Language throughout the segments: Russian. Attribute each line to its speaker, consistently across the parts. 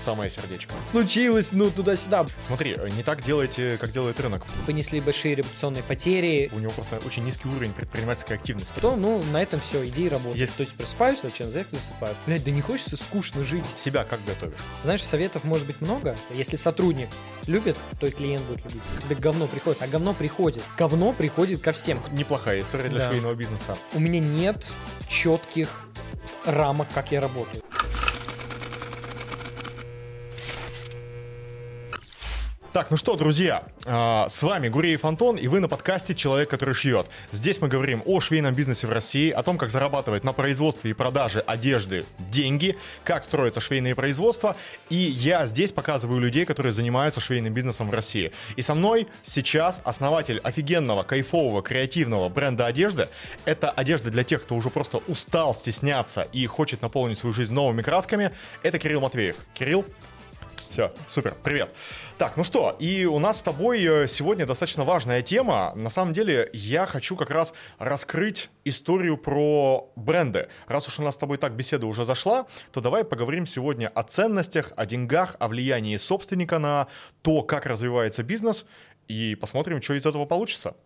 Speaker 1: самое сердечко.
Speaker 2: Случилось, ну, туда-сюда.
Speaker 1: Смотри, э, не так делайте, как делает рынок.
Speaker 2: Понесли большие репутационные потери.
Speaker 1: У него просто очень низкий уровень предпринимательской активности.
Speaker 2: То, ну, на этом все, иди и работай.
Speaker 1: Есть-
Speaker 2: То есть просыпаюсь, зачем завтрак засыпаю. Блядь, да не хочется скучно жить.
Speaker 1: Себя как готовишь?
Speaker 2: Знаешь, советов может быть много. Если сотрудник любит, то и клиент будет любить. Когда говно приходит, а говно приходит. Говно приходит ко всем.
Speaker 1: Неплохая история для
Speaker 2: Да.
Speaker 1: швейного бизнеса.
Speaker 2: У меня нет четких рамок, как я работаю.
Speaker 1: Так, ну что, друзья, а, с вами Гуреев Антон, и вы на подкасте «Человек, который шьет». Здесь мы говорим о швейном бизнесе в России, о том, как зарабатывать на производстве и продаже одежды деньги, как строятся швейные производства, и я здесь показываю людей, которые занимаются швейным бизнесом в России. И со мной сейчас основатель офигенного, кайфового, креативного бренда одежды. Это одежда для тех, кто уже просто устал стесняться и хочет наполнить свою жизнь новыми красками. Это Кирилл Матвеев. Кирилл, все, супер, привет. Так, ну что, и у нас с тобой э, сегодня достаточно важная тема. На самом деле, я хочу как раз раскрыть историю про бренды. Раз уж у нас с тобой так беседа уже зашла, то давай поговорим сегодня о ценностях, о деньгах, о влиянии собственника на то, как развивается бизнес, и посмотрим, что из этого получится.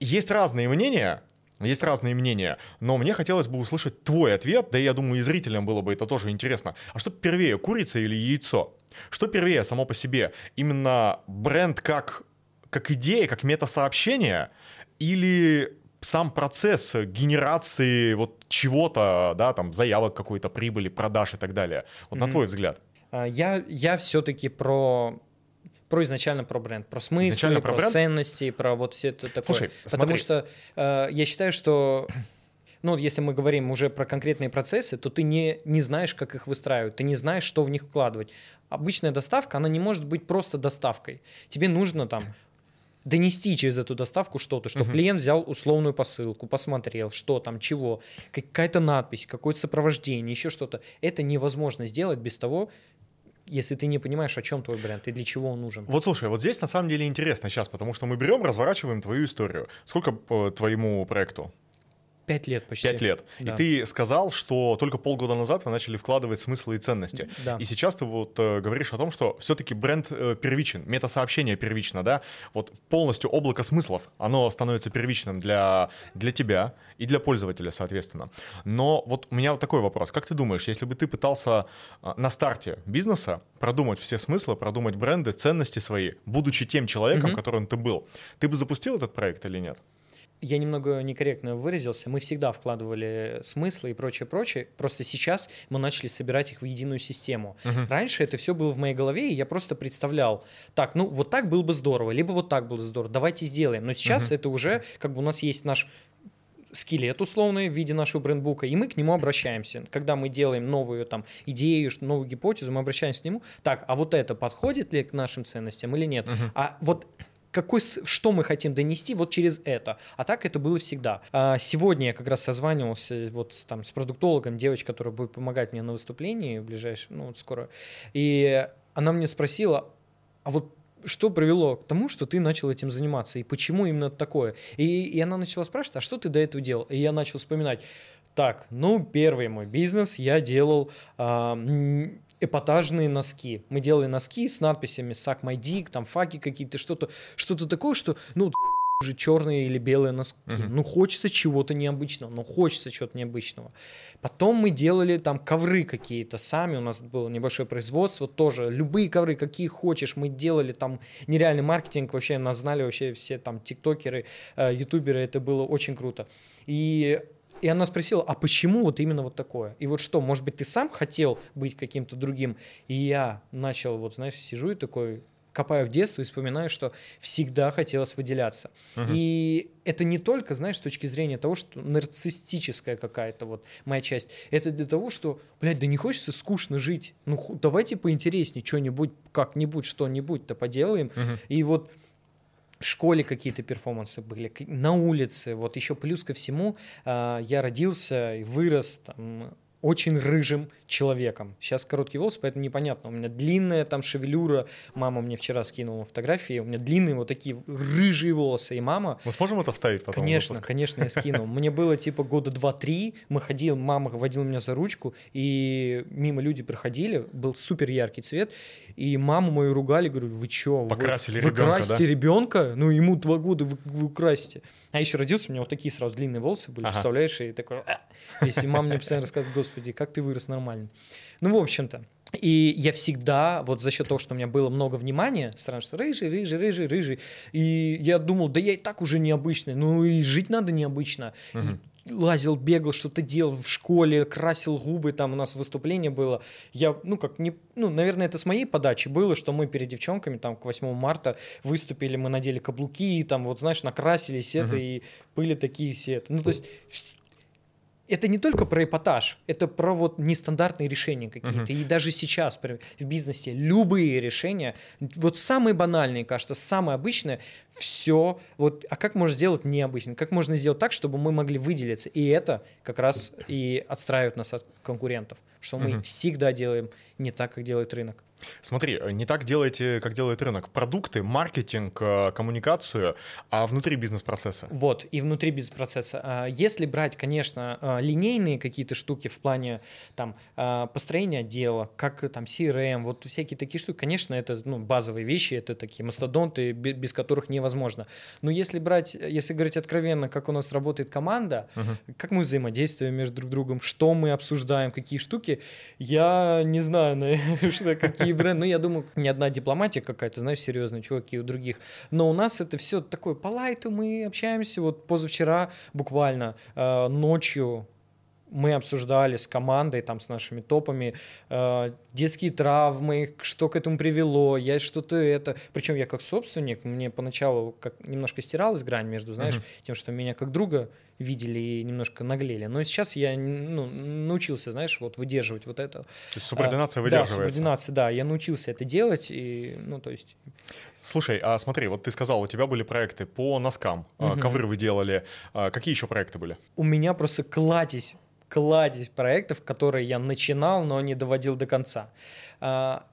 Speaker 1: Есть разные мнения, есть разные мнения, но мне хотелось бы услышать твой ответ, да и я думаю, и зрителям было бы это тоже интересно. А что первее, курица или яйцо? Что первее само по себе? Именно бренд как, как идея, как метасообщение или сам процесс генерации вот чего-то, да, там, заявок какой-то, прибыли, продаж и так далее? Вот на твой взгляд.
Speaker 2: А, Я, я все-таки про про изначально про бренд, про
Speaker 1: Изначально про
Speaker 2: про,
Speaker 1: бренд?
Speaker 2: ценности, про вот все это такое.
Speaker 1: Слушай,
Speaker 2: Потому
Speaker 1: смотри.
Speaker 2: что э, я считаю, что ну, вот если мы говорим уже про конкретные процессы, то ты не, не знаешь, как их выстраивать, ты не знаешь, что в них вкладывать. Обычная доставка, она не может быть просто доставкой. Тебе нужно там донести через эту доставку что-то, чтобы клиент взял условную посылку, посмотрел, что там, чего, какая-то надпись, какое-то сопровождение, еще что-то. Это невозможно сделать без того, если ты не понимаешь, о чем твой бренд и для чего он нужен.
Speaker 1: Вот слушай, вот здесь на самом деле интересно сейчас, потому что мы берем, разворачиваем твою историю. Сколько по твоему проекту?
Speaker 2: Пять лет почти.
Speaker 1: Пять лет.
Speaker 2: Да.
Speaker 1: И ты сказал, что только полгода назад вы начали вкладывать смыслы и ценности.
Speaker 2: Да.
Speaker 1: И сейчас ты вот э, говоришь о том, что все-таки бренд э, первичен, метасообщение первично, да? Вот полностью облако смыслов, оно становится первичным для, для тебя и для пользователя, соответственно. Но вот у меня вот такой вопрос. Как ты думаешь, если бы ты пытался э, на старте бизнеса продумать все смыслы, продумать бренды, ценности свои, будучи тем человеком, которым ты был, ты бы запустил этот проект или нет?
Speaker 2: Я немного некорректно выразился. Мы всегда вкладывали смыслы и прочее, прочее. Просто сейчас мы начали собирать их в единую систему. Раньше это все было в моей голове, и я просто представлял, так, ну вот так было бы здорово, либо вот так было бы здорово, давайте сделаем. Но сейчас это уже, как бы у нас есть наш скелет условный в виде нашего брендбука, и мы к нему обращаемся. Когда мы делаем новую там идею, новую гипотезу, мы обращаемся к нему. Так, а вот это подходит ли к нашим ценностям или нет? А вот какой, что мы хотим донести вот через это. А так это было всегда. А сегодня я как раз созванивался вот там, с продуктологом, девочкой, которая будет помогать мне на выступлении в ближайшее, ну вот скоро. И она мне спросила, а вот что привело к тому, что ты начал этим заниматься, и почему именно такое? И, и она начала спрашивать, а что ты до этого делал? И я начал вспоминать, так, ну, первый мой бизнес я делал а, эпатажные носки. Мы делали носки с надписями «Suck my dick», там факи какие-то, что-то что такое, что, ну, уже черные или белые носки. Ну, хочется чего-то необычного, ну, хочется чего-то необычного. Потом мы делали там ковры какие-то сами, у нас было небольшое производство тоже. Любые ковры, какие хочешь, мы делали там нереальный маркетинг, вообще нас знали вообще все там тиктокеры, э, ютуберы, это было очень круто. И и она спросила, а почему вот именно вот такое? И вот что, может быть, ты сам хотел быть каким-то другим? И я начал, вот знаешь, сижу и такой, копаю в детство и вспоминаю, что всегда хотелось выделяться. И это не только, знаешь, с точки зрения того, что нарциссическая какая-то вот моя часть. Это для того, что, блядь, да не хочется скучно жить. Ну, давайте поинтереснее что-нибудь, как-нибудь, что-нибудь-то поделаем. И вот в школе какие-то перформансы были, на улице. Вот еще плюс ко всему, а, я родился и вырос там, очень рыжим человеком. Сейчас короткий волос, поэтому непонятно. У меня длинная там шевелюра. Мама мне вчера скинула фотографии. У меня длинные вот такие рыжие волосы. И мама...
Speaker 1: Мы сможем это вставить потом?
Speaker 2: Конечно, конечно, я скину. Мне было типа года два-три. Мы ходили, мама водила меня за ручку, и мимо люди проходили. Был супер яркий цвет. И маму мою ругали, говорю, вы чё?
Speaker 1: Покрасили
Speaker 2: вы,
Speaker 1: ребенка,
Speaker 2: вы красите
Speaker 1: да?
Speaker 2: ребенка? Ну, ему два года, вы, вы красите. А еще родился, у меня вот такие сразу длинные волосы были,
Speaker 1: Ага.
Speaker 2: представляешь, и такой... «А». Если мама мне постоянно рассказывает, господи, как ты вырос нормально. Ну, в общем-то. И я всегда, вот за счет того, что у меня было много внимания, странно, что рыжий, рыжий, рыжий, рыжий, и я думал, да я и так уже необычный, ну и жить надо необычно. И лазил, бегал, что-то делал в школе, красил губы, там у нас выступление было. Я, ну, как не, ну, наверное, это с моей подачи было, что мы перед девчонками там к 8 марта выступили, мы надели каблуки, там, вот, знаешь, накрасились это,
Speaker 1: Мгм.
Speaker 2: и были такие все это. Ну, то есть это не только про эпатаж, это про вот нестандартные решения какие-то. И даже сейчас в бизнесе любые решения, вот самые банальные, кажется, самое обычное, все, вот, а как можно сделать необычно? Как можно сделать так, чтобы мы могли выделиться? И это как раз и отстраивает нас от конкурентов, что мы
Speaker 1: Мгм.
Speaker 2: всегда делаем не так, как делает рынок.
Speaker 1: Смотри, э, не так делаете, как делает рынок. Продукты, маркетинг, э, коммуникацию, а внутри бизнес-процесса.
Speaker 2: Вот, и внутри бизнес-процесса. А, Если брать, конечно, а, линейные какие-то штуки в плане там построения отдела, как э, там CRM, вот всякие такие штуки, конечно, это ну, базовые вещи, это такие мастодонты, бе- без которых невозможно. Но если брать, если говорить откровенно, как у нас работает команда,
Speaker 1: Мгм.
Speaker 2: как мы взаимодействуем между друг другом, что мы обсуждаем, какие штуки, я не знаю, наверное, какие бренды. Ну, я думаю, не одна дипломатия какая-то, знаешь, серьезные чуваки у других. Но у нас это все такое по лайту, мы общаемся. Вот позавчера буквально э, ночью мы обсуждали с командой, там, с нашими топами, э, детские травмы, что к этому привело, я что-то это... Причем я как собственник, мне поначалу как немножко стиралась грань между, знаешь,
Speaker 1: Мгм.
Speaker 2: тем, что меня как друга видели и немножко наглели. Но сейчас я ну, научился, знаешь, вот выдерживать вот это.
Speaker 1: То есть субординация
Speaker 2: А,
Speaker 1: выдерживается.
Speaker 2: Да, субординация, да. Я научился это делать, и, ну, то есть...
Speaker 1: Слушай, а смотри, вот ты сказал, у тебя были проекты по носкам,
Speaker 2: Мгм.
Speaker 1: ковры вы делали. А Какие еще проекты были?
Speaker 2: У меня просто кладезь, кладезь проектов, которые я начинал, но не доводил до конца. А,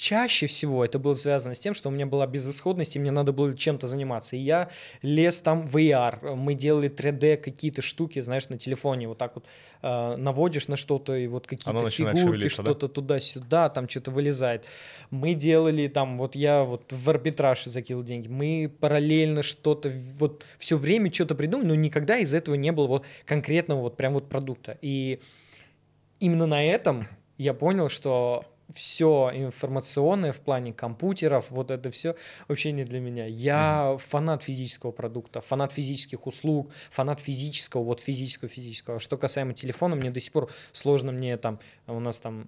Speaker 2: Чаще всего это было связано с тем, что у меня была безысходность, и мне надо было чем-то заниматься. И я лез там в AR, мы делали 3D какие-то штуки, знаешь, на телефоне, вот так вот э, наводишь на что-то, и вот какие-то фигурки,
Speaker 1: шевелиться, да?
Speaker 2: что-то туда-сюда, там что-то вылезает. Мы делали там, вот я вот в арбитраж закинул деньги, мы параллельно что-то, вот все время что-то придумали, но никогда из этого не было вот конкретного вот прям вот продукта. И именно на этом я понял, что все информационное в плане компьютеров, вот это все вообще не для меня. Я фанат физического продукта, фанат физических услуг, фанат физического, вот физического, физического. Что касаемо телефона, мне до сих пор сложно мне там, у нас там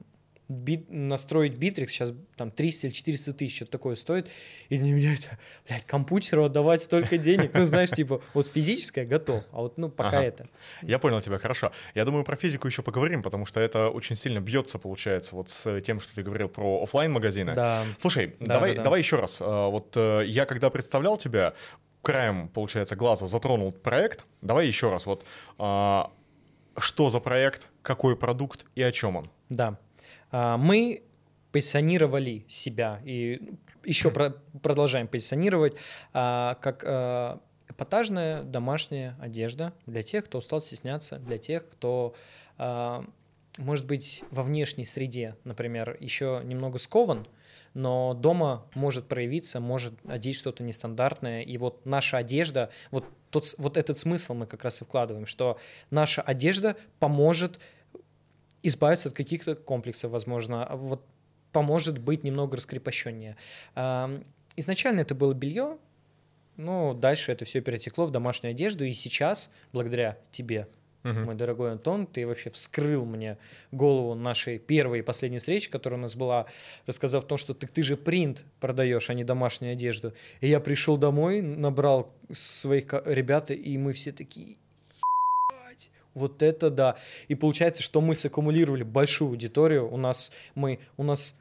Speaker 2: бит, настроить битрикс сейчас там 300 или 400 тысяч, что такое стоит, и для меня это, блядь, компьютеру отдавать столько денег, ну, знаешь, типа, вот физическое готов, а вот, ну, пока
Speaker 1: Ага.
Speaker 2: это.
Speaker 1: Я понял тебя, хорошо. Я думаю, про физику еще поговорим, потому что это очень сильно бьется, получается, вот с тем, что ты говорил про оффлайн магазины
Speaker 2: Да.
Speaker 1: Слушай,
Speaker 2: Да,
Speaker 1: давай,
Speaker 2: да, да.
Speaker 1: давай еще раз. А, Вот э, я когда представлял тебя, краем, получается, глаза затронул проект. Давай еще раз. Вот а, что за проект, какой продукт и о чем он?
Speaker 2: Да. А, Мы позиционировали себя и еще про- продолжаем позиционировать а, как а, эпатажная домашняя одежда для тех, кто устал стесняться, для тех, кто, может быть, во внешней среде, например, еще немного скован, но дома может проявиться, может одеть что-то нестандартное. И вот наша одежда, вот, тот, вот этот смысл мы как раз и вкладываем, что наша одежда поможет избавиться от каких-то комплексов, возможно, а вот поможет быть немного раскрепощеннее. Изначально это было белье, но дальше это все перетекло в домашнюю одежду, и сейчас, благодаря тебе,
Speaker 1: Мгм.
Speaker 2: мой дорогой Антон, ты вообще вскрыл мне голову нашей первой и последней встречи, которая у нас была, рассказав о том, что ты, ты же принт продаешь, а не домашнюю одежду. И я пришел домой, набрал своих ребят, и мы все такие, «Ебать, вот это да. И получается, что мы саккумулировали большую аудиторию. У нас мы, у нас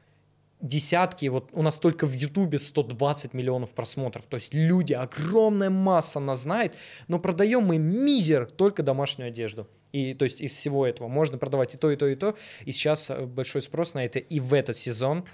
Speaker 2: десятки, вот у нас только в Ютубе 120 миллионов просмотров. То есть люди, огромная масса нас знает, но продаем мы мизер только домашнюю одежду. И то есть из всего этого можно продавать и то, и то, и то. И сейчас э, большой спрос на это и в этот сезон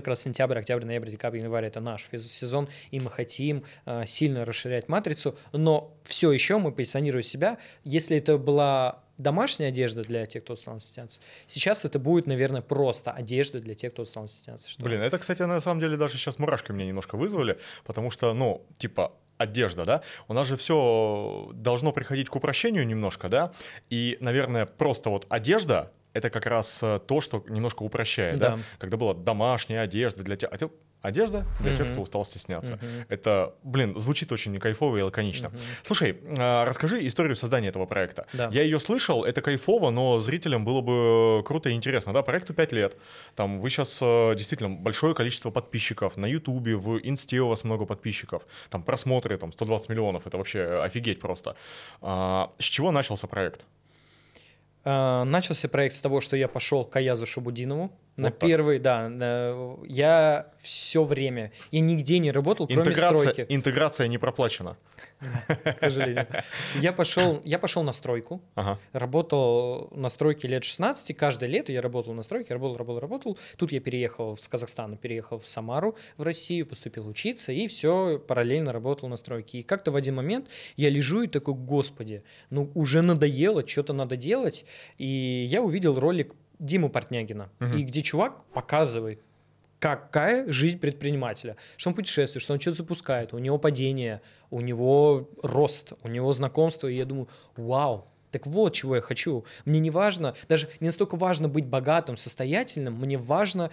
Speaker 2: как раз сентябрь, октябрь, ноябрь, декабрь, январь это наш сезон, и мы хотим э, сильно расширять матрицу, но все еще мы позиционируем себя, если это была домашняя одежда для тех, кто стал стесняться. Сейчас это будет, наверное, просто одежда для тех, кто стал.
Speaker 1: Что... Блин, это, кстати, на самом деле даже сейчас мурашки меня немножко вызвали, потому что, ну, типа, одежда, да, у нас же все должно приходить к упрощению немножко, да, и, наверное, просто вот одежда, это как раз э, то, что немножко упрощает, да, да? когда была домашняя одежда для тебя, а одежда для mm-hmm. тех, кто устал стесняться. Mm-hmm. Это, блин, звучит очень кайфово и лаконично. Mm-hmm. Слушай, а, расскажи историю создания этого проекта. Да. Я ее слышал, это кайфово, но зрителям было бы круто и интересно. Да, проекту 5 лет. Там вы сейчас э, действительно большое количество подписчиков. На Ютубе, в Инсте у вас много подписчиков. Там просмотры, там 120 миллионов. Это вообще офигеть просто. А, с чего начался проект?
Speaker 2: А, начался проект с того, что я пошел к Аязу Шабудинову. На вот первый, так. да. Я все время, я нигде не работал, кроме
Speaker 1: интеграция,
Speaker 2: стройки.
Speaker 1: Интеграция не проплачена.
Speaker 2: К сожалению. Я пошел, я пошел на стройку, ага. работал на стройке лет 16, каждое лето я работал на стройке, работал, работал, работал. Тут я переехал с Казахстана, переехал в Самару, в Россию, поступил учиться, и все, параллельно работал на стройке. И как-то в один момент я лежу и такой, господи, ну уже надоело, что-то надо делать. И я увидел ролик Диму Портнягина, угу. и где чувак показывает, какая жизнь предпринимателя, что он путешествует, что он что-то запускает, у него падение, у него рост, у него знакомство, и я думаю, вау, так вот, чего я хочу. Мне не важно, даже не настолько важно быть богатым, состоятельным, мне важно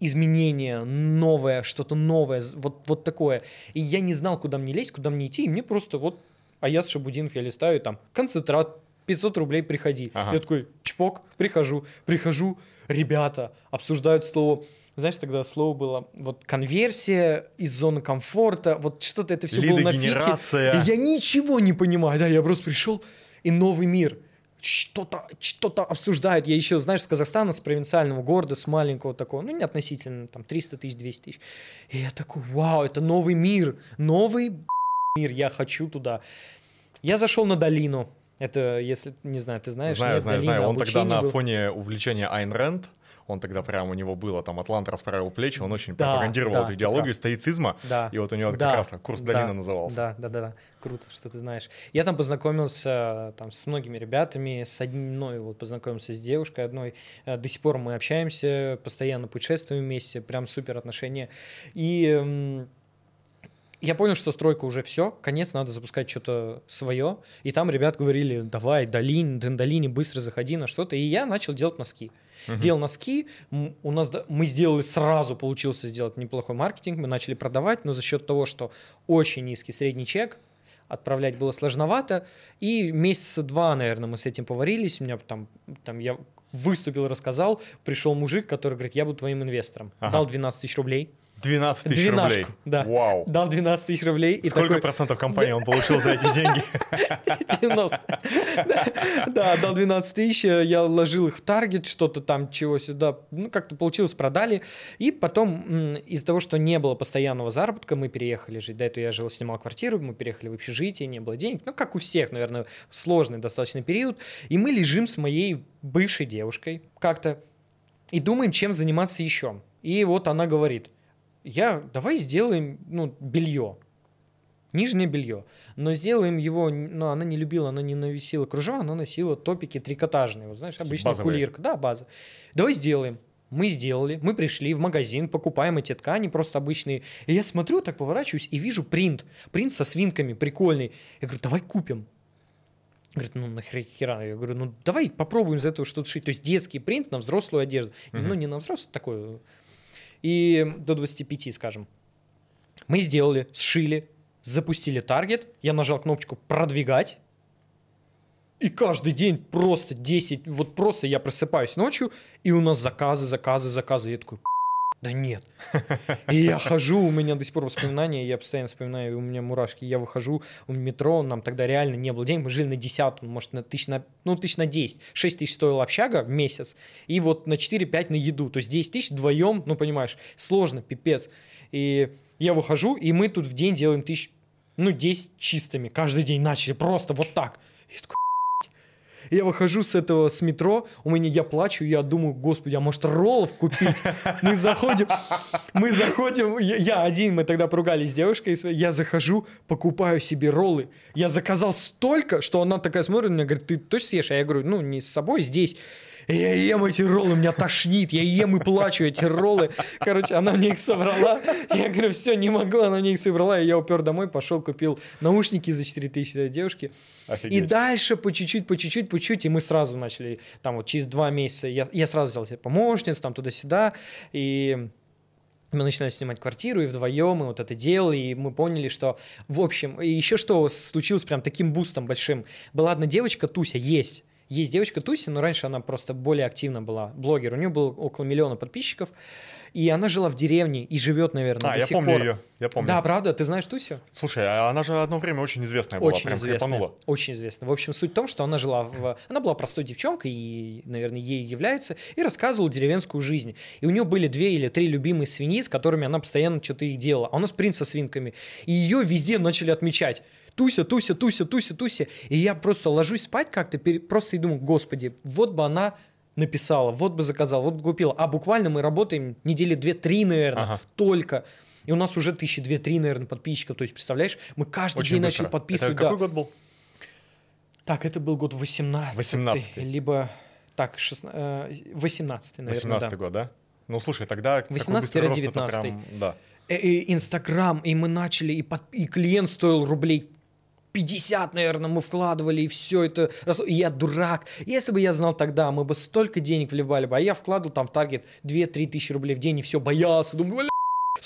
Speaker 2: изменение, новое, что-то новое, вот, вот такое. И я не знал, куда мне лезть, куда мне идти, и мне просто вот а я с Шабудинов я листаю, там, концентрат 500 рублей приходи. Ага. Я такой, чпок, прихожу, прихожу, ребята обсуждают слово знаешь, тогда слово было вот конверсия из зоны комфорта, вот что-то это все было на фике. И я ничего не понимаю, да, я просто пришел, и новый мир. Что-то что обсуждают. Я еще, знаешь, с Казахстана, с провинциального города, с маленького такого, ну, не относительно, там, 300 тысяч, 200 тысяч. И я такой, вау, это новый мир, новый мир, я хочу туда. Я зашел на долину, это, если, не знаю, ты знаешь?
Speaker 1: Знаю, нет, знаю, знаю. Он тогда на был. фоне увлечения Айн Рэнд, он тогда прям у него было, там, Атлант расправил плечи, он очень да, пропагандировал да, эту идеологию стоицизма, да, и вот у него да, как раз курс да, долина назывался.
Speaker 2: Да, да, да, да, круто, что ты знаешь. Я там познакомился там с многими ребятами, с одной вот познакомился с девушкой одной, э, до сих пор мы общаемся, постоянно путешествуем вместе, прям супер отношения. И я понял, что стройка уже все, конец, надо запускать что-то свое. И там ребят говорили, давай, долин, долине быстро заходи на что-то. И я начал делать носки. Uh-huh. Делал носки, у нас мы сделали сразу, получился сделать неплохой маркетинг, мы начали продавать, но за счет того, что очень низкий средний чек, отправлять было сложновато. И месяца два, наверное, мы с этим поварились. У меня там, там я выступил, рассказал, пришел мужик, который говорит, я буду твоим инвестором. Ага. Дал 12 тысяч рублей.
Speaker 1: 12 тысяч рублей.
Speaker 2: Да.
Speaker 1: Вау.
Speaker 2: Дал 12 тысяч рублей.
Speaker 1: И Сколько такой... процентов компании он получил за эти деньги?
Speaker 2: 90. Да, дал 12 тысяч, я ложил их в таргет, что-то там, чего сюда, ну, как-то получилось, продали. И потом из-за того, что не было постоянного заработка, мы переехали жить. До этого я жил, снимал квартиру, мы переехали в общежитие, не было денег. Ну, как у всех, наверное, сложный достаточно период. И мы лежим с моей бывшей девушкой как-то и думаем, чем заниматься еще. И вот она говорит – я, давай сделаем, ну, белье, нижнее белье, но сделаем его, ну, она не любила, она не носила кружева, она носила топики трикотажные, вот знаешь, обычная кулирка, да, база. Давай сделаем. Мы сделали, мы пришли в магазин, покупаем эти ткани, просто обычные. И я смотрю, так поворачиваюсь и вижу принт. Принт со свинками, прикольный. Я говорю, давай купим. Говорит, ну нахера? Я говорю, ну давай попробуем из этого что-то шить. То есть детский принт на взрослую одежду. Uh-huh. Ну не на взрослую, такой и до 25, скажем. Мы сделали, сшили, запустили таргет, я нажал кнопочку «Продвигать», и каждый день просто 10, вот просто я просыпаюсь ночью, и у нас заказы, заказы, заказы. Я такой, да нет. И я хожу, у меня до сих пор воспоминания, я постоянно вспоминаю, у меня мурашки. Я выхожу в метро, нам тогда реально не было денег, мы жили на десятку, может, на тысяч на, ну, тысяч на 10. 6 тысяч стоила общага в месяц, и вот на 4-5 на еду. То есть 10 тысяч вдвоем, ну, понимаешь, сложно, пипец. И я выхожу, и мы тут в день делаем тысяч, ну, 10 чистыми. Каждый день начали просто вот так. И такой, я выхожу с этого, с метро, у меня, я плачу, я думаю, господи, а может роллов купить? Мы заходим, мы заходим, я, я один, мы тогда поругались с девушкой, я захожу, покупаю себе роллы. Я заказал столько, что она такая смотрит на меня, говорит, ты точно съешь? А я говорю, ну, не с собой, здесь. Я ем эти роллы, меня тошнит, я ем и плачу эти роллы. Короче, она мне их собрала. Я говорю, все, не могу, она мне их собрала. И я упер домой, пошел, купил наушники за 4000 для девушки. Офигеть. И дальше по чуть-чуть, по чуть-чуть, по чуть-чуть, и мы сразу начали, там вот через два месяца, я, я сразу взял себе помощницу, там туда-сюда, и мы начинали снимать квартиру, и вдвоем мы вот это делали, и мы поняли, что, в общем, и еще что случилось прям таким бустом большим. Была одна девочка, Туся, есть, есть девочка Туся, но раньше она просто более активно была, блогер, у нее было около миллиона подписчиков, и она жила в деревне и живет, наверное, а, до
Speaker 1: я
Speaker 2: сих
Speaker 1: помню
Speaker 2: пор.
Speaker 1: ее, я помню.
Speaker 2: Да, правда, ты знаешь Тусю?
Speaker 1: Слушай, а она же одно время очень известная была,
Speaker 2: очень
Speaker 1: прям
Speaker 2: известная,
Speaker 1: крепанула.
Speaker 2: Очень известная. В общем, суть в том, что она жила в... Она была простой девчонкой, и, наверное, ей является, и рассказывала деревенскую жизнь. И у нее были две или три любимые свиньи, с которыми она постоянно что-то их делала. А у нас принц со свинками. И ее везде начали отмечать. Туся, Туся, Туся, Туся, Туся. И я просто ложусь спать как-то, просто и думаю, господи, вот бы она написала, вот бы заказала, вот бы купила. А буквально мы работаем недели две-три, наверное, ага. только. И у нас уже тысячи две-три, наверное, подписчиков. То есть, представляешь, мы каждый Очень день быстро. начали подписывать.
Speaker 1: Это какой да. год был?
Speaker 2: Так, это был год 18
Speaker 1: 18
Speaker 2: Либо, так, 16, 18 наверное, 18
Speaker 1: да. год, да? Ну, слушай, тогда
Speaker 2: 18-19.
Speaker 1: Прям, да.
Speaker 2: Инстаграм, и мы начали, и, под, и клиент стоил рублей 50, наверное, мы вкладывали, и все это. Я дурак. Если бы я знал тогда, мы бы столько денег вливали бы. А я вкладывал там в таргет 2-3 тысячи рублей в день, и все, боялся. Думаю,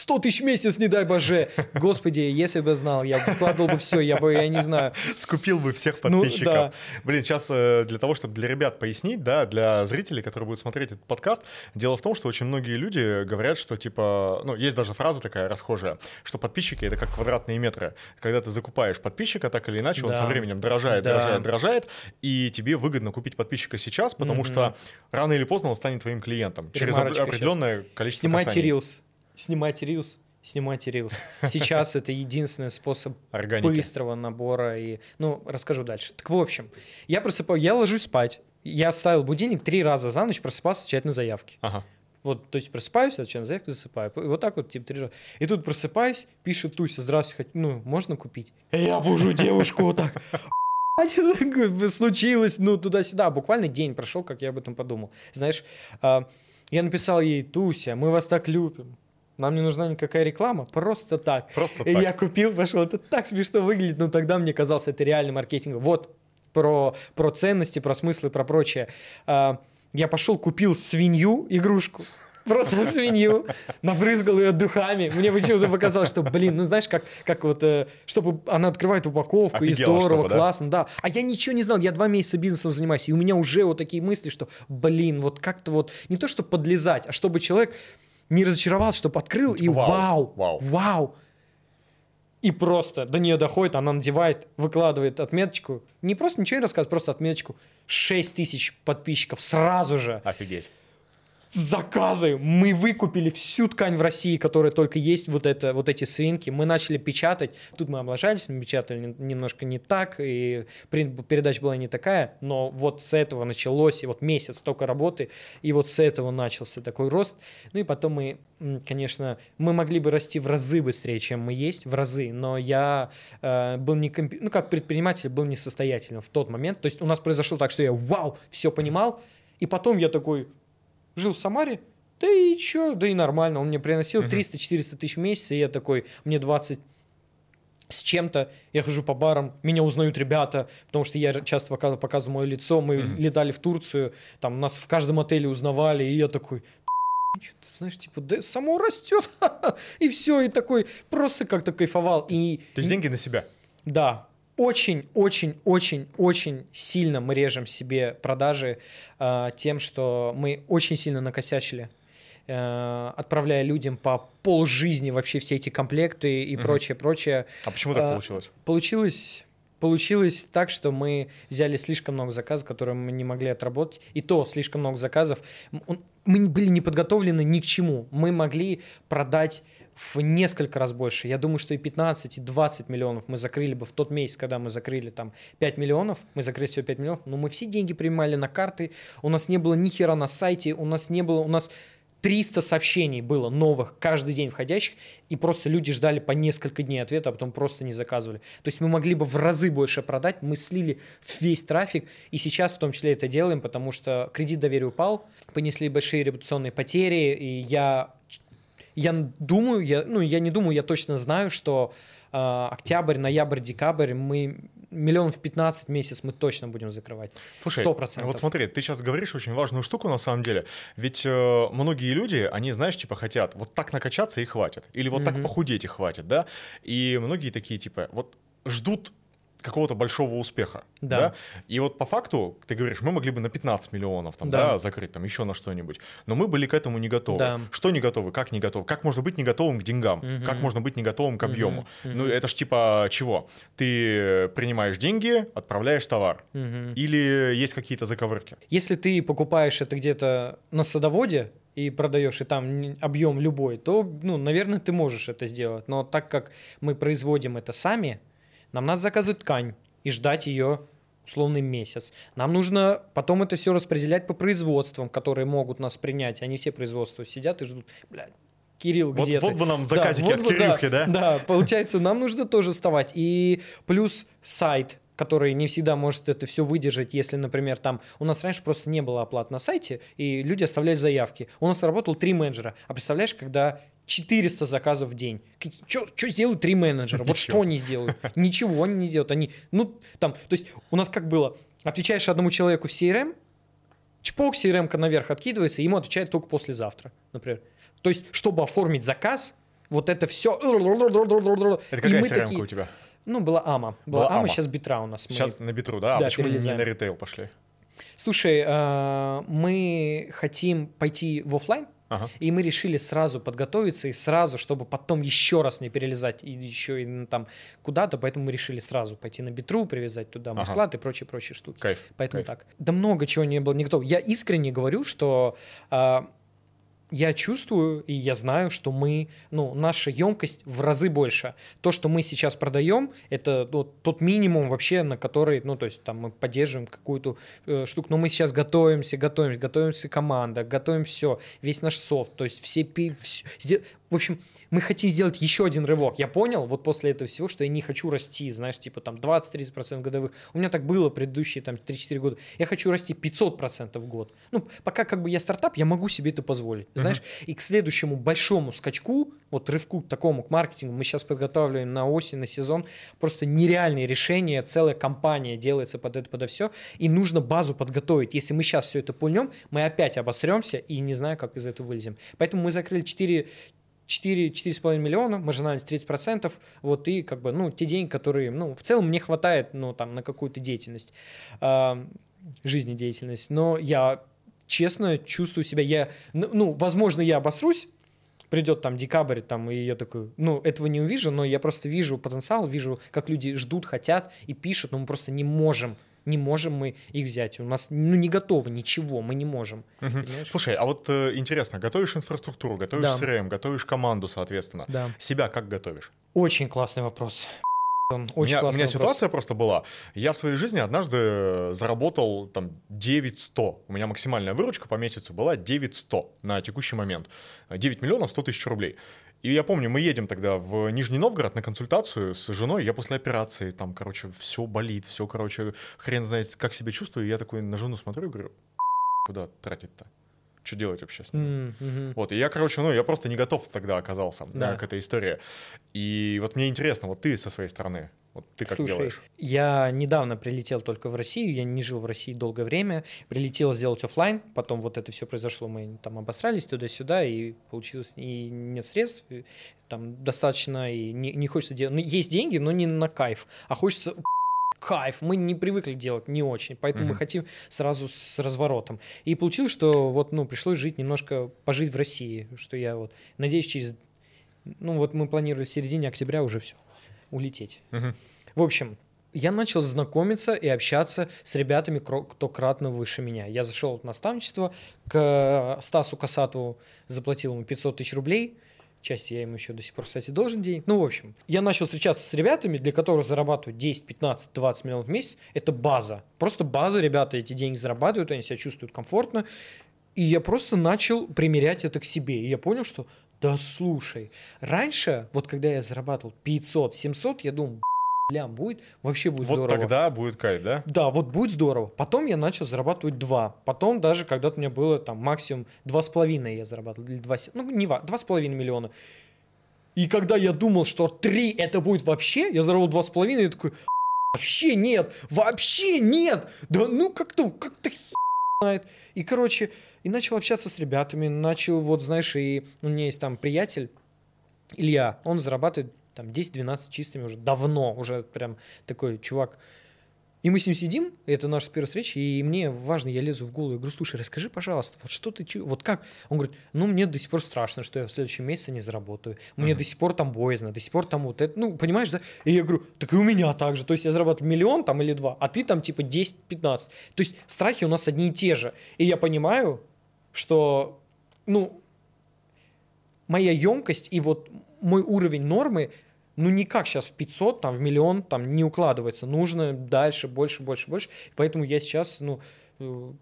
Speaker 2: 100 тысяч в месяц, не дай боже. Господи, если бы знал, я бы вкладывал бы все, я бы, я не знаю.
Speaker 1: Скупил бы всех ну подписчиков. Ну, да. Блин, сейчас э, для того, чтобы для ребят пояснить, да, для зрителей, которые будут смотреть этот подкаст, дело в том, что очень многие люди говорят, что типа, ну, есть даже фраза такая расхожая, что подписчики это как квадратные метры. Когда ты закупаешь подписчика, так или иначе, он да. со временем дорожает, да. дорожает, дорожает, и тебе выгодно купить подписчика сейчас, потому mm-hmm. что рано или поздно он станет твоим клиентом через определенное сейчас. количество
Speaker 2: Снимайте касаний. рилс. Снимать рилс. Снимать рилс. Сейчас это единственный способ быстрого набора. И, ну, расскажу дальше. Так, в общем, я просыпаю, я ложусь спать. Я ставил будильник три раза за ночь, просыпался, отвечать на заявки. Ага. Вот, то есть просыпаюсь, отвечаю на заявку, засыпаю. И вот так вот, типа, три раза. И тут просыпаюсь, пишет Туся, здравствуйте, ну, можно купить? Я бужу девушку вот так. Случилось, ну, туда-сюда. Буквально день прошел, как я об этом подумал. Знаешь, а, я написал ей, Туся, мы вас так любим нам не нужна никакая реклама, просто так.
Speaker 1: Просто
Speaker 2: и
Speaker 1: так.
Speaker 2: я купил, пошел, это так смешно выглядит, но тогда мне казалось, это реальный маркетинг. Вот про, про ценности, про смыслы, про прочее. А, я пошел, купил свинью, игрушку, просто свинью, набрызгал ее духами. Мне почему-то показалось, что, блин, ну знаешь, как, как вот, э, чтобы она открывает упаковку, Офигела, и здорово, чтобы, классно, да? да. А я ничего не знал, я два месяца бизнесом занимаюсь, и у меня уже вот такие мысли, что, блин, вот как-то вот, не то, чтобы подлезать, а чтобы человек не разочаровался, чтобы открыл, и вау, вау, вау. И просто до нее доходит, она надевает, выкладывает отметочку. Не просто ничего не рассказывает, просто отметочку. 6 тысяч подписчиков сразу же.
Speaker 1: Офигеть
Speaker 2: заказы. Мы выкупили всю ткань в России, которая только есть, вот, это, вот эти свинки. Мы начали печатать. Тут мы облажались, мы печатали немножко не так, и передача была не такая, но вот с этого началось, и вот месяц только работы, и вот с этого начался такой рост. Ну и потом мы, конечно, мы могли бы расти в разы быстрее, чем мы есть, в разы, но я э, был не, комп... ну как предприниматель, был несостоятельным в тот момент. То есть у нас произошло так, что я вау, все понимал, и потом я такой, жил в Самаре, да и чё, да и нормально. Он мне приносил 300-400 тысяч в месяц, и я такой, мне 20 с чем-то, я хожу по барам, меня узнают ребята, потому что я часто показываю мое лицо, мы mm-hmm. летали в Турцию, там нас в каждом отеле узнавали, и я такой, что-то, знаешь, типа, да само растет, и все, и такой, просто как-то кайфовал. И,
Speaker 1: То есть деньги на себя?
Speaker 2: Да, очень-очень-очень-очень сильно мы режем себе продажи э, тем, что мы очень сильно накосячили, э, отправляя людям по пол жизни вообще все эти комплекты и прочее-прочее.
Speaker 1: А почему так э, получилось?
Speaker 2: Получилось Получилось так, что мы взяли слишком много заказов, которые мы не могли отработать. И то слишком много заказов. Мы были не подготовлены ни к чему. Мы могли продать в несколько раз больше. Я думаю, что и 15, и 20 миллионов мы закрыли бы в тот месяц, когда мы закрыли там 5 миллионов, мы закрыли всего 5 миллионов, но мы все деньги принимали на карты, у нас не было ни хера на сайте, у нас не было, у нас 300 сообщений было новых каждый день входящих, и просто люди ждали по несколько дней ответа, а потом просто не заказывали. То есть мы могли бы в разы больше продать, мы слили весь трафик, и сейчас в том числе это делаем, потому что кредит доверия упал, понесли большие репутационные потери, и я, я думаю, я, ну я не думаю, я точно знаю, что э, октябрь, ноябрь, декабрь мы миллионов 15 в месяц мы точно будем закрывать.
Speaker 1: Слушай, 100%. вот смотри, ты сейчас говоришь очень важную штуку на самом деле. Ведь э, многие люди, они, знаешь, типа хотят вот так накачаться и хватит. Или вот mm-hmm. так похудеть и хватит, да? И многие такие, типа, вот ждут какого-то большого успеха. Да. да. И вот по факту, ты говоришь, мы могли бы на 15 миллионов там, да. Да, закрыть, там еще на что-нибудь. Но мы были к этому не готовы. Да. Что не готовы? Как не готовы? Как можно быть не готовым к деньгам? Угу. Как можно быть не готовым к объему? Угу. Ну, это ж типа чего? Ты принимаешь деньги, отправляешь товар. Угу. Или есть какие-то заковырки?
Speaker 2: Если ты покупаешь это где-то на садоводе, и продаешь, и там объем любой, то, ну, наверное, ты можешь это сделать. Но так как мы производим это сами, нам надо заказывать ткань и ждать ее условный месяц. Нам нужно потом это все распределять по производствам, которые могут нас принять. Они все производства сидят и ждут, блядь, Кирилл,
Speaker 1: вот,
Speaker 2: где
Speaker 1: вот
Speaker 2: ты?
Speaker 1: бы нам заказики да, от вот Кирюхи,
Speaker 2: да,
Speaker 1: да?
Speaker 2: Да, получается, нам нужно тоже вставать. И плюс сайт, который не всегда может это все выдержать, если, например, там у нас раньше просто не было оплат на сайте, и люди оставляли заявки. У нас работал три менеджера. А представляешь, когда 400 заказов в день. Что сделают три менеджера? Вот что они сделают? Ничего они не сделают. Они, ну, там, то есть у нас как было? Отвечаешь одному человеку в CRM, чпок, CRM-ка наверх откидывается, ему отвечает только послезавтра, например. То есть, чтобы оформить заказ, вот это все...
Speaker 1: Это какая CRM такие... у тебя?
Speaker 2: Ну, была АМА. Была, была АМА, сейчас Битра у нас.
Speaker 1: Сейчас мы... на Битру, да? А да почему перелезаем. не на ритейл пошли?
Speaker 2: Слушай, э, мы хотим пойти в офлайн, Ага. И мы решили сразу подготовиться и сразу, чтобы потом еще раз не перелезать и еще и там куда-то, поэтому мы решили сразу пойти на битру, привязать туда ага. и прочие-прочие штуки.
Speaker 1: Кайф.
Speaker 2: Поэтому
Speaker 1: Кайф.
Speaker 2: так. Да много чего не было не готов. Я искренне говорю, что э, я чувствую и я знаю, что мы, ну, наша емкость в разы больше. То, что мы сейчас продаем, это ну, тот минимум вообще, на который, ну, то есть там мы поддерживаем какую-то э, штуку, но мы сейчас готовимся, готовимся, готовимся команда, готовим все, весь наш софт, то есть все, все в общем, мы хотим сделать еще один рывок. Я понял вот после этого всего, что я не хочу расти, знаешь, типа там 20-30% годовых. У меня так было предыдущие там 3-4 года. Я хочу расти 500% в год. Ну, пока как бы я стартап, я могу себе это позволить, знаешь. Uh-huh. И к следующему большому скачку, вот рывку такому, к маркетингу, мы сейчас подготавливаем на осень, на сезон, просто нереальные решения, целая компания делается под это, под все, и нужно базу подготовить. Если мы сейчас все это пульнем, мы опять обосремся и не знаю, как из этого вылезем. Поэтому мы закрыли 4 4-4,5 миллиона, маржинальность 30%, вот, и как бы, ну, те деньги, которые, ну, в целом мне хватает, ну, там, на какую-то деятельность, э, жизнедеятельность, но я честно чувствую себя, я, ну, возможно, я обосрусь, придет там декабрь, там, и я такой, ну, этого не увижу, но я просто вижу потенциал, вижу, как люди ждут, хотят и пишут, но мы просто не можем не можем мы их взять. У нас ну, не готово ничего, мы не можем.
Speaker 1: Угу. Слушай, а вот э, интересно, готовишь инфраструктуру, готовишь да. CRM, готовишь команду, соответственно.
Speaker 2: Да.
Speaker 1: Себя как готовишь?
Speaker 2: Очень классный вопрос.
Speaker 1: Очень у меня, у меня ситуация просто была. Я в своей жизни однажды заработал там 9100. У меня максимальная выручка по месяцу была 9100 на текущий момент. 9 миллионов 100 тысяч рублей. И я помню, мы едем тогда в Нижний Новгород на консультацию с женой. Я после операции, там, короче, все болит, все, короче, хрен знает, как себя чувствую. И я такой на жену смотрю и говорю, куда тратить-то? Что делать вообще с ним? Mm-hmm. Вот, и я, короче, ну, я просто не готов тогда оказался да. Да, к этой истории. И вот мне интересно, вот ты со своей стороны, вот ты как
Speaker 2: Слушай,
Speaker 1: делаешь?
Speaker 2: Я недавно прилетел только в Россию, я не жил в России долгое время, прилетел сделать офлайн, потом вот это все произошло, мы там обосрались туда-сюда, и получилось, и нет средств, там достаточно, и не, не хочется делать, ну, есть деньги, но не на кайф, а хочется кайф, мы не привыкли делать не очень, поэтому mm-hmm. мы хотим сразу с разворотом. И получилось, что вот, ну, пришлось жить немножко, пожить в России, что я вот, надеюсь, через, ну, вот мы планировали в середине октября уже все улететь. Угу. В общем, я начал знакомиться и общаться с ребятами, кто кратно выше меня. Я зашел в наставничество к Стасу Касатову, заплатил ему 500 тысяч рублей. Части я им еще до сих пор, кстати, должен денег. Ну, в общем, я начал встречаться с ребятами, для которых зарабатывать 10, 15, 20 миллионов в месяц – это база. Просто база, ребята эти деньги зарабатывают, они себя чувствуют комфортно. И я просто начал примерять это к себе. И я понял, что да слушай, раньше, вот когда я зарабатывал 500, 700, я думал, лям будет, вообще будет
Speaker 1: вот
Speaker 2: здорово.
Speaker 1: Вот тогда будет кайф, да?
Speaker 2: Да, вот будет здорово. Потом я начал зарабатывать 2. Потом даже когда-то у меня было там максимум 2,5 я зарабатывал. Или 2, ну, не 2,5 миллиона. И когда я думал, что 3 это будет вообще, я заработал 2,5, и такой, вообще нет, вообще нет. Да ну как-то, как-то знает. И, короче, и начал общаться с ребятами, начал, вот, знаешь, и у меня есть там приятель, Илья, он зарабатывает там 10-12 чистыми уже давно, уже прям такой чувак. И мы с ним сидим, это наша первая встреча, и мне важно, я лезу в голову и говорю, слушай, расскажи, пожалуйста, вот что ты, вот как? Он говорит, ну, мне до сих пор страшно, что я в следующем месяце не заработаю. Мне uh-huh. до сих пор там боязно, до сих пор там вот это, ну, понимаешь, да? И я говорю, так и у меня так же, то есть я зарабатываю миллион там или два, а ты там типа 10-15. То есть страхи у нас одни и те же. И я понимаю, что, ну, моя емкость и вот мой уровень нормы ну никак сейчас в 500, там в миллион там не укладывается. Нужно дальше, больше, больше, больше. Поэтому я сейчас, ну, э,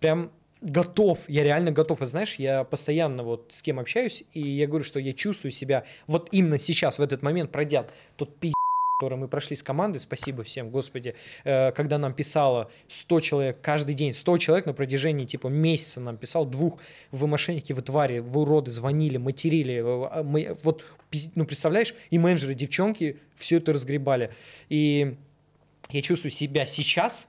Speaker 2: прям готов, я реально готов. И знаешь, я постоянно вот с кем общаюсь, и я говорю, что я чувствую себя вот именно сейчас, в этот момент, пройдя тот пиздец который мы прошли с командой, спасибо всем, господи, э, когда нам писало 100 человек каждый день, 100 человек на протяжении типа месяца нам писал, двух вы мошенники, вы твари, вы уроды, звонили, материли, э, мы, вот, ну представляешь, и менеджеры, девчонки все это разгребали. И я чувствую себя сейчас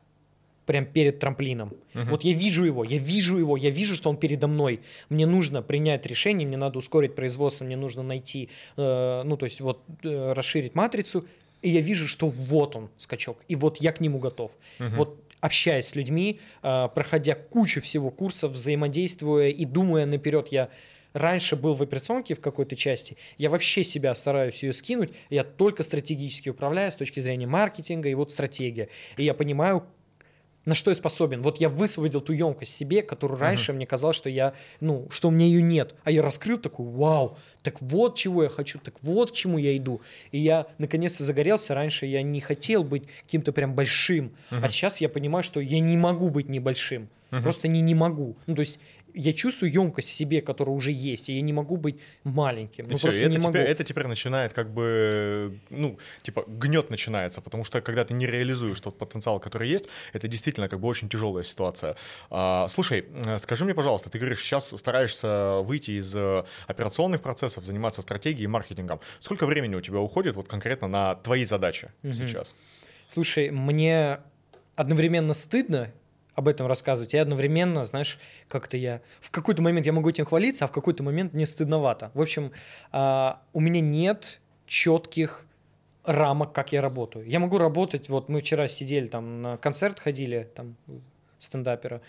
Speaker 2: прям перед трамплином. Uh-huh. Вот я вижу его, я вижу его, я вижу, что он передо мной. Мне нужно принять решение, мне надо ускорить производство, мне нужно найти, э, ну то есть вот э, расширить матрицу, и я вижу, что вот он скачок, и вот я к нему готов. Угу. Вот общаясь с людьми, а, проходя кучу всего курсов, взаимодействуя и думая наперед, я раньше был в операционке в какой-то части, я вообще себя стараюсь ее скинуть, я только стратегически управляю с точки зрения маркетинга и вот стратегия. И я понимаю, на что я способен. Вот я высвободил ту емкость себе, которую раньше uh-huh. мне казалось, что я, ну, что у меня ее нет. А я раскрыл такой, вау, так вот чего я хочу, так вот к чему я иду. И я наконец-то загорелся. Раньше я не хотел быть каким-то прям большим, uh-huh. а сейчас я понимаю, что я не могу быть небольшим. Uh-huh. Просто не, не могу. Ну, то есть я чувствую емкость в себе, которая уже есть, и я не могу быть маленьким.
Speaker 1: И ну, все, это, теперь, это теперь начинает как бы, ну, типа, гнет начинается, потому что когда ты не реализуешь тот потенциал, который есть, это действительно как бы очень тяжелая ситуация. А, слушай, э, скажи мне, пожалуйста, ты говоришь, сейчас стараешься выйти из э, операционных процессов, заниматься стратегией и маркетингом. Сколько времени у тебя уходит вот конкретно на твои задачи угу. сейчас?
Speaker 2: Слушай, мне одновременно стыдно об этом рассказывать. И одновременно, знаешь, как-то я... В какой-то момент я могу этим хвалиться, а в какой-то момент мне стыдновато. В общем, а, у меня нет четких рамок, как я работаю. Я могу работать, вот мы вчера сидели там на концерт ходили, там стендапера,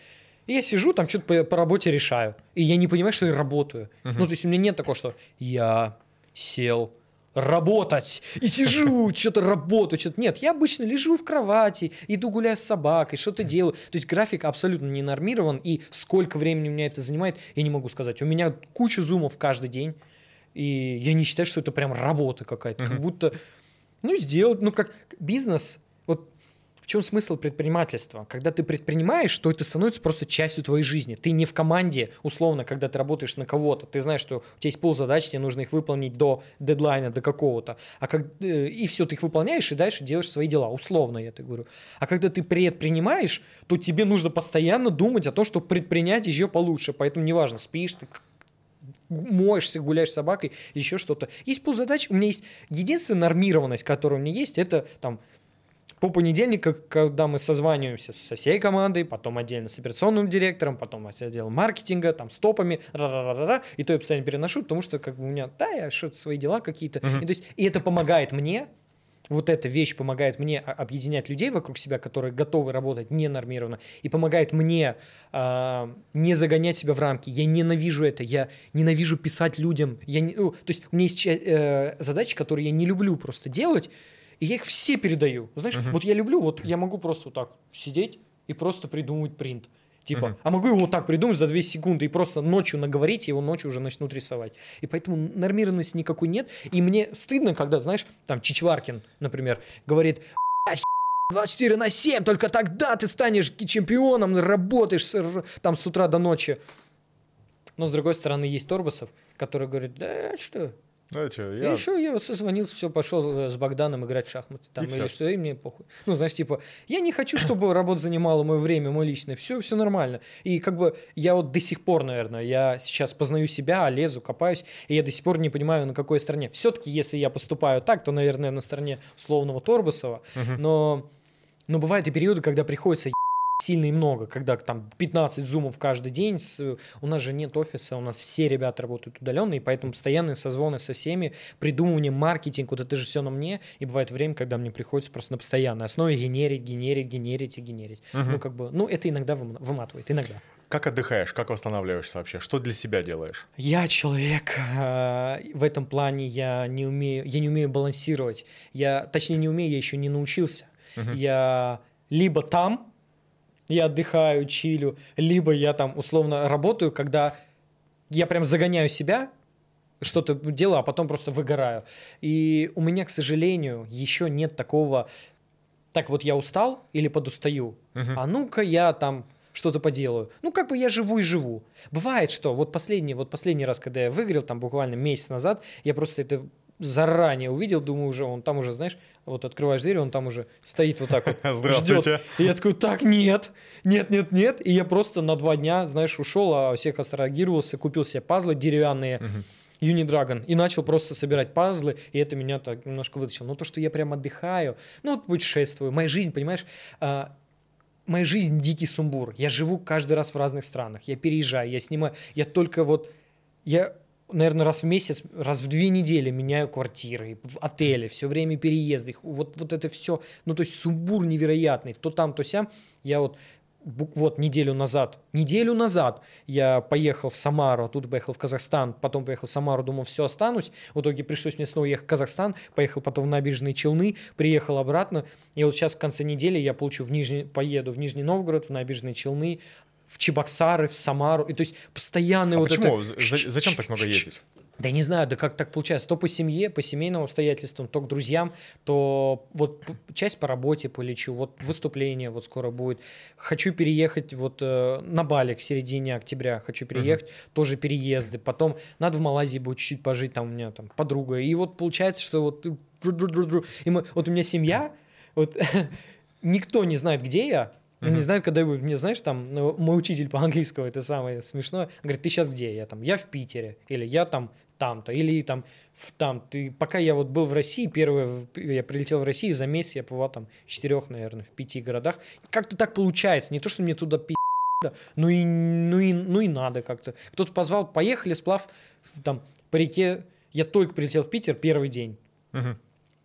Speaker 2: и я сижу, там что-то по, по работе решаю. И я не понимаю, что я работаю. Uh-huh. Ну, то есть у меня нет такого, что я сел, работать. И сижу, что-то работаю, что-то... Нет, я обычно лежу в кровати, иду гуляю с собакой, что-то делаю. То есть график абсолютно не нормирован, и сколько времени у меня это занимает, я не могу сказать. У меня куча зумов каждый день, и я не считаю, что это прям работа какая-то. Как будто, ну, сделать, ну, как бизнес, чем смысл предпринимательства? Когда ты предпринимаешь, то это становится просто частью твоей жизни. Ты не в команде, условно, когда ты работаешь на кого-то. Ты знаешь, что у тебя есть ползадач, тебе нужно их выполнить до дедлайна, до какого-то. А как, э, и все, ты их выполняешь, и дальше делаешь свои дела. Условно, я так говорю. А когда ты предпринимаешь, то тебе нужно постоянно думать о том, что предпринять еще получше. Поэтому неважно, спишь ты, моешься, гуляешь с собакой, еще что-то. Есть пол задач. У меня есть единственная нормированность, которая у меня есть, это там по понедельникам, когда мы созваниваемся со всей командой, потом отдельно с операционным директором, потом отделом маркетинга, там, с топами, ра-ра-ра-ра, и то я постоянно переношу, потому что как бы у меня, да, я что-то свои дела какие-то. Uh-huh. И, то есть, и это помогает мне, вот эта вещь помогает мне объединять людей вокруг себя, которые готовы работать ненормированно, и помогает мне э, не загонять себя в рамки. Я ненавижу это, я ненавижу писать людям. Я не, ну, то есть у меня есть э, задачи, которые я не люблю просто делать, и я их все передаю. Знаешь, uh-huh. вот я люблю, вот я могу просто вот так сидеть и просто придумывать принт. Типа,
Speaker 1: Мгм.
Speaker 2: а могу его вот так придумать за 2 секунды и просто ночью наговорить, и его ночью уже начнут рисовать. И поэтому нормированности никакой нет. И мне стыдно, когда, знаешь, там Чичваркин, например, говорит, «Блядь, 24 на 7, только тогда ты станешь чемпионом, работаешь с, там с утра до ночи. Но с другой стороны, есть Торбасов, который говорит, да что,
Speaker 1: Да, чё,
Speaker 2: я...
Speaker 1: я...
Speaker 2: еще я созвонился, все, пошел э, с Богданом играть в шахматы. Там,
Speaker 1: И
Speaker 2: или
Speaker 1: всё.
Speaker 2: что, и мне похуй. Ну, знаешь, типа, я не хочу, чтобы работа занимала мое время, мое личное. Все, все нормально. И как бы я вот до сих пор, наверное, я сейчас познаю себя, лезу, копаюсь, и я до сих пор не понимаю, на какой стороне. Все-таки, если я поступаю так, то, наверное, на стороне условного Торбасова.
Speaker 1: Мгм.
Speaker 2: Но, но бывают и периоды, когда приходится сильно и много, когда там 15 зумов каждый день. У нас же нет офиса, у нас все ребята работают удаленно, и поэтому постоянные созвоны со всеми, придумывание, маркетинг, вот это же все на мне. И бывает время, когда мне приходится просто на постоянной основе генерить, генерить, генерить и генерить.
Speaker 1: Мгм.
Speaker 2: Ну, как бы, ну, это иногда выма- выматывает, иногда.
Speaker 1: Как отдыхаешь, как восстанавливаешься вообще? Что для себя делаешь?
Speaker 2: Я человек, э, в этом плане я не умею, я не умею балансировать. Я, точнее, не умею, я еще не научился.
Speaker 1: Мгм.
Speaker 2: Я либо там, я отдыхаю, чилю, либо я там условно работаю, когда я прям загоняю себя, что-то делаю, а потом просто выгораю. И у меня, к сожалению, еще нет такого, так вот я устал или подустаю,
Speaker 1: Мгм.
Speaker 2: а ну-ка я там что-то поделаю. Ну, как бы я живу и живу. Бывает, что вот последний, вот последний раз, когда я выиграл, там буквально месяц назад, я просто это заранее увидел, думаю, уже он там уже, знаешь, вот открываешь дверь, он там уже стоит вот так вот,
Speaker 1: Здравствуйте.
Speaker 2: ждет. И я такой, так, нет, нет, нет, нет. И я просто на два дня, знаешь, ушел, а всех абстрагировался, купил себе пазлы деревянные,
Speaker 1: Мгм.
Speaker 2: Unidragon, и начал просто собирать пазлы, и это меня так немножко вытащило. Но то, что я прям отдыхаю, ну вот путешествую, моя жизнь, понимаешь, а, моя жизнь дикий сумбур. Я живу каждый раз в разных странах, я переезжаю, я снимаю, я только вот, я, наверное, раз в месяц, раз в две недели меняю квартиры, в отеле, все время переезды, вот, вот это все, ну то есть сумбур невероятный, то там, то сям. Я вот вот неделю назад, неделю назад я поехал в Самару, оттуда поехал в Казахстан, потом поехал в Самару, думал, все, останусь. В итоге пришлось мне снова ехать в Казахстан, поехал потом в набережные Челны, приехал обратно. И вот сейчас в конце недели я получу в Нижний, поеду в Нижний Новгород, в набережные Челны, в Чебоксары, в Самару. И то есть постоянно
Speaker 1: А
Speaker 2: вот
Speaker 1: почему?
Speaker 2: это...
Speaker 1: За- Зачем так много ездить?
Speaker 2: Да не знаю, да как так получается. То по семье, по семейным обстоятельствам, то к друзьям, то вот часть по работе полечу, вот выступление вот скоро будет. Хочу переехать вот э, на Бали к середине октября, хочу переехать, тоже переезды. Потом надо в Малайзии будет чуть-чуть пожить, там у меня там подруга. И вот получается, что вот... И мы, вот у меня семья, вот никто не знает, где я,
Speaker 1: Мгм.
Speaker 2: не знают, когда. Мне, знаешь, там, ну, мой учитель по английскому, это самое смешное, он говорит, ты сейчас где? Я там, я в Питере, или я там там-то, или там, в там. Ты, пока я вот был в России, первое, я прилетел в Россию, за месяц я побывал там в четырех, наверное, в пяти городах. Как-то так получается. Не то, что мне туда пи***, ну и, ну и, ну и надо как-то. Кто-то позвал, поехали, сплав там по реке. Я только прилетел в Питер первый день.
Speaker 1: Мгм.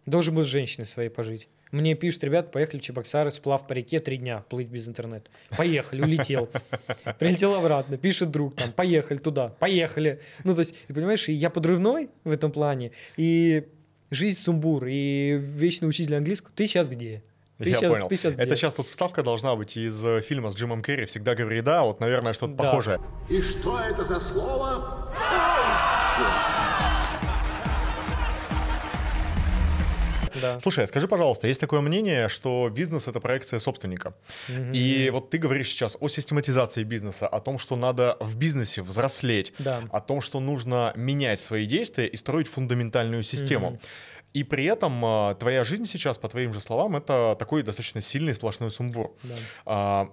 Speaker 2: Должен был с женщиной своей пожить. Мне пишут, ребят, поехали в Чебоксары, сплав по реке, три дня, плыть без интернета. Поехали, улетел. Прилетел обратно, пишет друг там, поехали туда, поехали. Ну, то есть, и понимаешь, и я подрывной в этом плане, и жизнь сумбур, и вечный учитель английского. Ты сейчас где? Ты
Speaker 1: Я
Speaker 2: щас-
Speaker 1: понял.
Speaker 2: ты щас
Speaker 1: Это
Speaker 2: где?
Speaker 1: сейчас тут вставка должна быть из э, фильма с Джимом Керри «Всегда говори да», вот, наверное, что-то
Speaker 2: Да.
Speaker 1: похожее.
Speaker 3: И что это за слово?
Speaker 2: Да.
Speaker 1: Слушай, а скажи, пожалуйста, есть такое мнение, что бизнес — это проекция собственника. И вот ты говоришь сейчас о систематизации бизнеса, о том, что надо в бизнесе взрослеть,
Speaker 2: Да.
Speaker 1: о том, что нужно менять свои действия и строить фундаментальную систему.
Speaker 2: Мгм.
Speaker 1: И при этом а, твоя жизнь сейчас, по твоим же словам, это такой достаточно сильный сплошной сумбур.
Speaker 2: Да.
Speaker 1: А,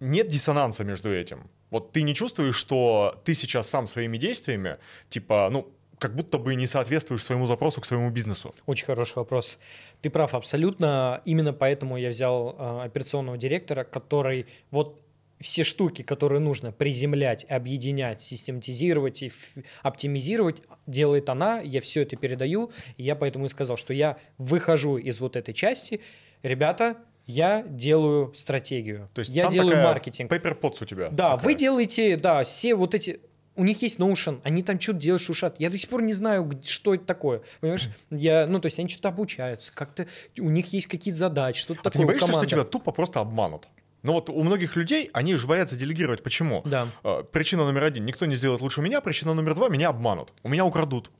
Speaker 1: нет диссонанса между этим. Вот ты не чувствуешь, что ты сейчас сам своими действиями, типа, ну, как будто бы не соответствуешь своему запросу к своему бизнесу.
Speaker 2: Очень хороший вопрос. Ты прав абсолютно. Именно поэтому я взял э, операционного директора, который вот все штуки, которые нужно приземлять, объединять, систематизировать и оптимизировать, делает она. Я все это передаю. И я поэтому и сказал, что я выхожу из вот этой части. Ребята, я делаю стратегию.
Speaker 1: То есть
Speaker 2: я делаю маркетинг.
Speaker 1: Paper Pots у тебя.
Speaker 2: Да,
Speaker 1: такая.
Speaker 2: вы делаете, да, все вот эти... У них есть Notion, они там что-то делают, шушат. Я до сих пор не знаю, что это такое. Понимаешь? Я, ну, то есть они что-то обучаются, как-то у них есть какие-то задачи, что-то
Speaker 1: А ты
Speaker 2: такое.
Speaker 1: не
Speaker 2: у
Speaker 1: боишься, что тебя тупо просто обманут? Но вот у многих людей, они же боятся делегировать. Почему?
Speaker 2: Да.
Speaker 1: Э, Причина номер один. Никто не сделает лучше меня. Причина номер два. Меня обманут. У меня украдут.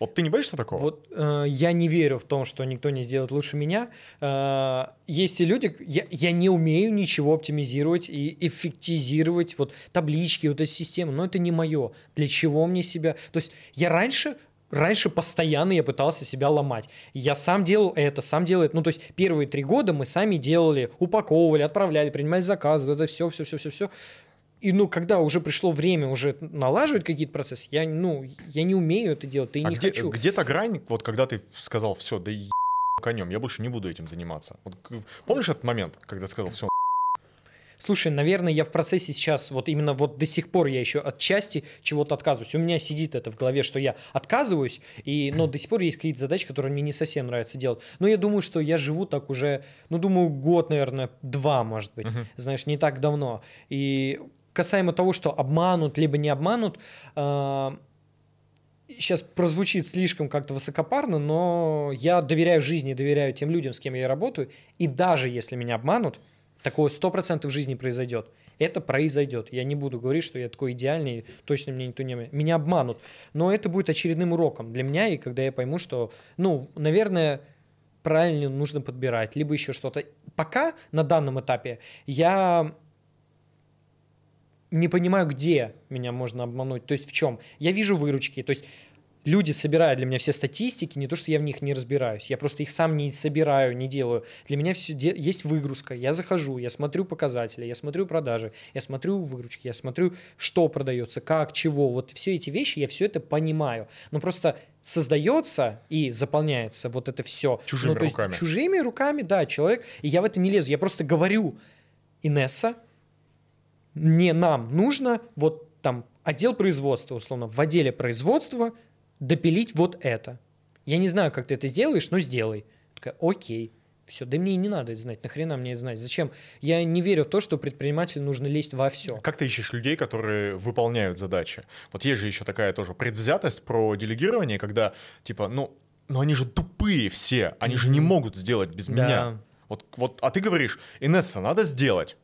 Speaker 1: Вот ты не боишься такого?
Speaker 2: Вот э, я не верю в том, что никто не сделает лучше меня. Э, есть и люди, я, я не умею ничего оптимизировать и эффектизировать, вот таблички, вот эти системы, но это не мое. Для чего мне себя... То есть я раньше Раньше постоянно я пытался себя ломать. Я сам делал это, сам делал это. Ну, то есть первые три года мы сами делали, упаковывали, отправляли, принимали заказы, вот это все, все, все, все, все. И, ну, когда уже пришло время уже налаживать какие-то процессы, я, ну, я не умею это делать, и
Speaker 1: а
Speaker 2: не
Speaker 1: где,
Speaker 2: хочу.
Speaker 1: Где-то грань, вот когда ты сказал, все, да и конем, я больше не буду этим заниматься. Вот, помнишь этот момент, когда ты сказал, все,
Speaker 2: Слушай, наверное, я в процессе сейчас, вот именно вот до сих пор я еще от части чего-то отказываюсь. У меня сидит это в голове, что я отказываюсь, и, но до сих пор есть какие-то задачи, которые мне не совсем нравится делать. Но я думаю, что я живу так уже, ну, думаю, год, наверное, два, может быть. Uh-huh. Знаешь, не так давно. И касаемо того, что обманут, либо не обманут, э- сейчас прозвучит слишком как-то высокопарно, но я доверяю жизни, доверяю тем людям, с кем я работаю, и даже если меня обманут, Такое сто процентов в жизни произойдет. Это произойдет. Я не буду говорить, что я такой идеальный, точно мне никто не... Меня обманут. Но это будет очередным уроком для меня, и когда я пойму, что, ну, наверное, правильно нужно подбирать, либо еще что-то. Пока на данном этапе я не понимаю, где меня можно обмануть, то есть в чем. Я вижу выручки, то есть люди собирают для меня все статистики, не то, что я в них не разбираюсь, я просто их сам не собираю, не делаю. Для меня все де- есть выгрузка, я захожу, я смотрю показатели, я смотрю продажи, я смотрю выручки, я смотрю, что продается, как, чего. Вот все эти вещи, я все это понимаю. Но просто создается и заполняется вот это все.
Speaker 1: Чужими
Speaker 2: ну, то
Speaker 1: руками.
Speaker 2: Есть, чужими руками, да, человек. И я в это не лезу. Я просто говорю, Инесса, не нам нужно вот там отдел производства, условно, в отделе производства допилить вот это. Я не знаю, как ты это сделаешь, но сделай. Такая, окей. Все, да мне и не надо это знать, нахрена мне это знать, зачем? Я не верю в то, что предпринимателю нужно лезть во все.
Speaker 1: Как ты ищешь людей, которые выполняют задачи? Вот есть же еще такая тоже предвзятость про делегирование, когда типа, ну, ну они же тупые все, они же не могут сделать без да. меня. Вот, вот, а ты говоришь, Инесса, надо сделать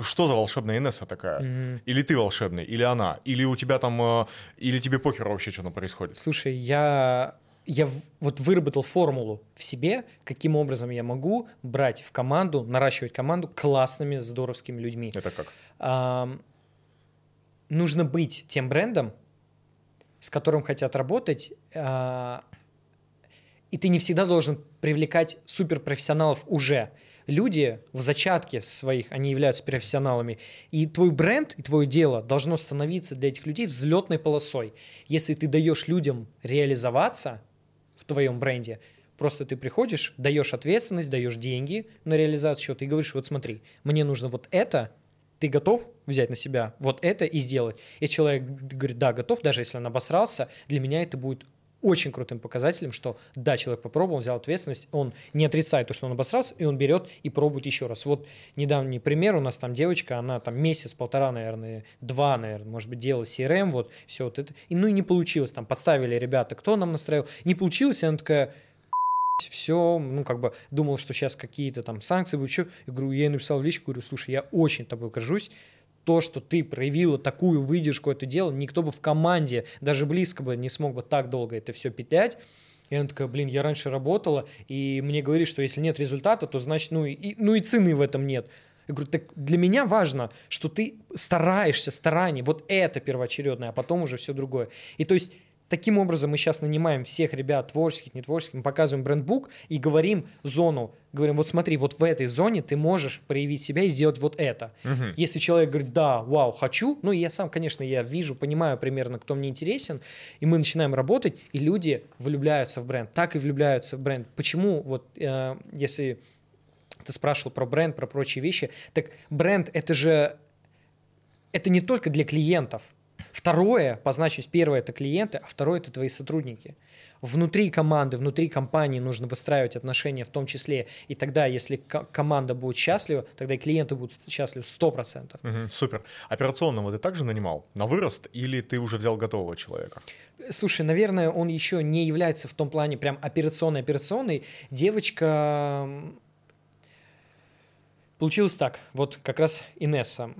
Speaker 1: что за волшебная Инесса такая? Mm-hmm. Или ты волшебный, или она, или у тебя там, э, или тебе похер вообще, что там происходит?
Speaker 2: Слушай, я я вот выработал формулу в себе, каким образом я могу брать в команду, наращивать команду классными, здоровскими людьми.
Speaker 1: Это как?
Speaker 2: А, нужно быть тем брендом, с которым хотят работать, а, и ты не всегда должен привлекать суперпрофессионалов уже люди в зачатке своих, они являются профессионалами. И твой бренд, и твое дело должно становиться для этих людей взлетной полосой. Если ты даешь людям реализоваться в твоем бренде, просто ты приходишь, даешь ответственность, даешь деньги на реализацию чего-то и говоришь, вот смотри, мне нужно вот это, ты готов взять на себя вот это и сделать? И человек говорит, да, готов, даже если он обосрался, для меня это будет очень крутым показателем, что да, человек попробовал, взял ответственность, он не отрицает то, что он обосрался, и он берет и пробует еще раз. Вот недавний пример, у нас там девочка, она там месяц, полтора, наверное, два, наверное, может быть, делала CRM, вот все вот это, и ну и не получилось, там подставили ребята, кто нам настроил, не получилось, и она такая, все, ну, как бы думал, что сейчас какие-то там санкции будут, что, я я ей написал в личку, говорю, слушай, я очень тобой горжусь, то, что ты проявила такую выдержку это дело, никто бы в команде даже близко бы не смог бы так долго это все петлять. И она такая, блин, я раньше работала, и мне говорили, что если нет результата, то значит, ну и, ну и цены в этом нет. Я говорю, так для меня важно, что ты стараешься, старание, вот это первоочередное, а потом уже все другое. И то есть Таким образом, мы сейчас нанимаем всех ребят, творческих, нетворческих, мы показываем брендбук и говорим зону, говорим, вот смотри, вот в этой зоне ты можешь проявить себя и сделать вот это. Угу. Если человек говорит, да, вау, хочу, ну, я сам, конечно, я вижу, понимаю примерно, кто мне интересен, и мы начинаем работать, и люди влюбляются в бренд, так и влюбляются в бренд. Почему, вот, э, если ты спрашивал про бренд, про прочие вещи, так бренд это же, это не только для клиентов, Второе, по значимости, первое это клиенты, а второе это твои сотрудники. Внутри команды, внутри компании нужно выстраивать отношения в том числе. И тогда, если команда будет счастлива, тогда и клиенты будут счастливы 100%.
Speaker 1: Угу, супер. Операционного ты также нанимал на вырост или ты уже взял готового человека?
Speaker 2: Слушай, наверное, он еще не является в том плане прям операционной-операционной. Девочка Получилось так. Вот как раз Инесса.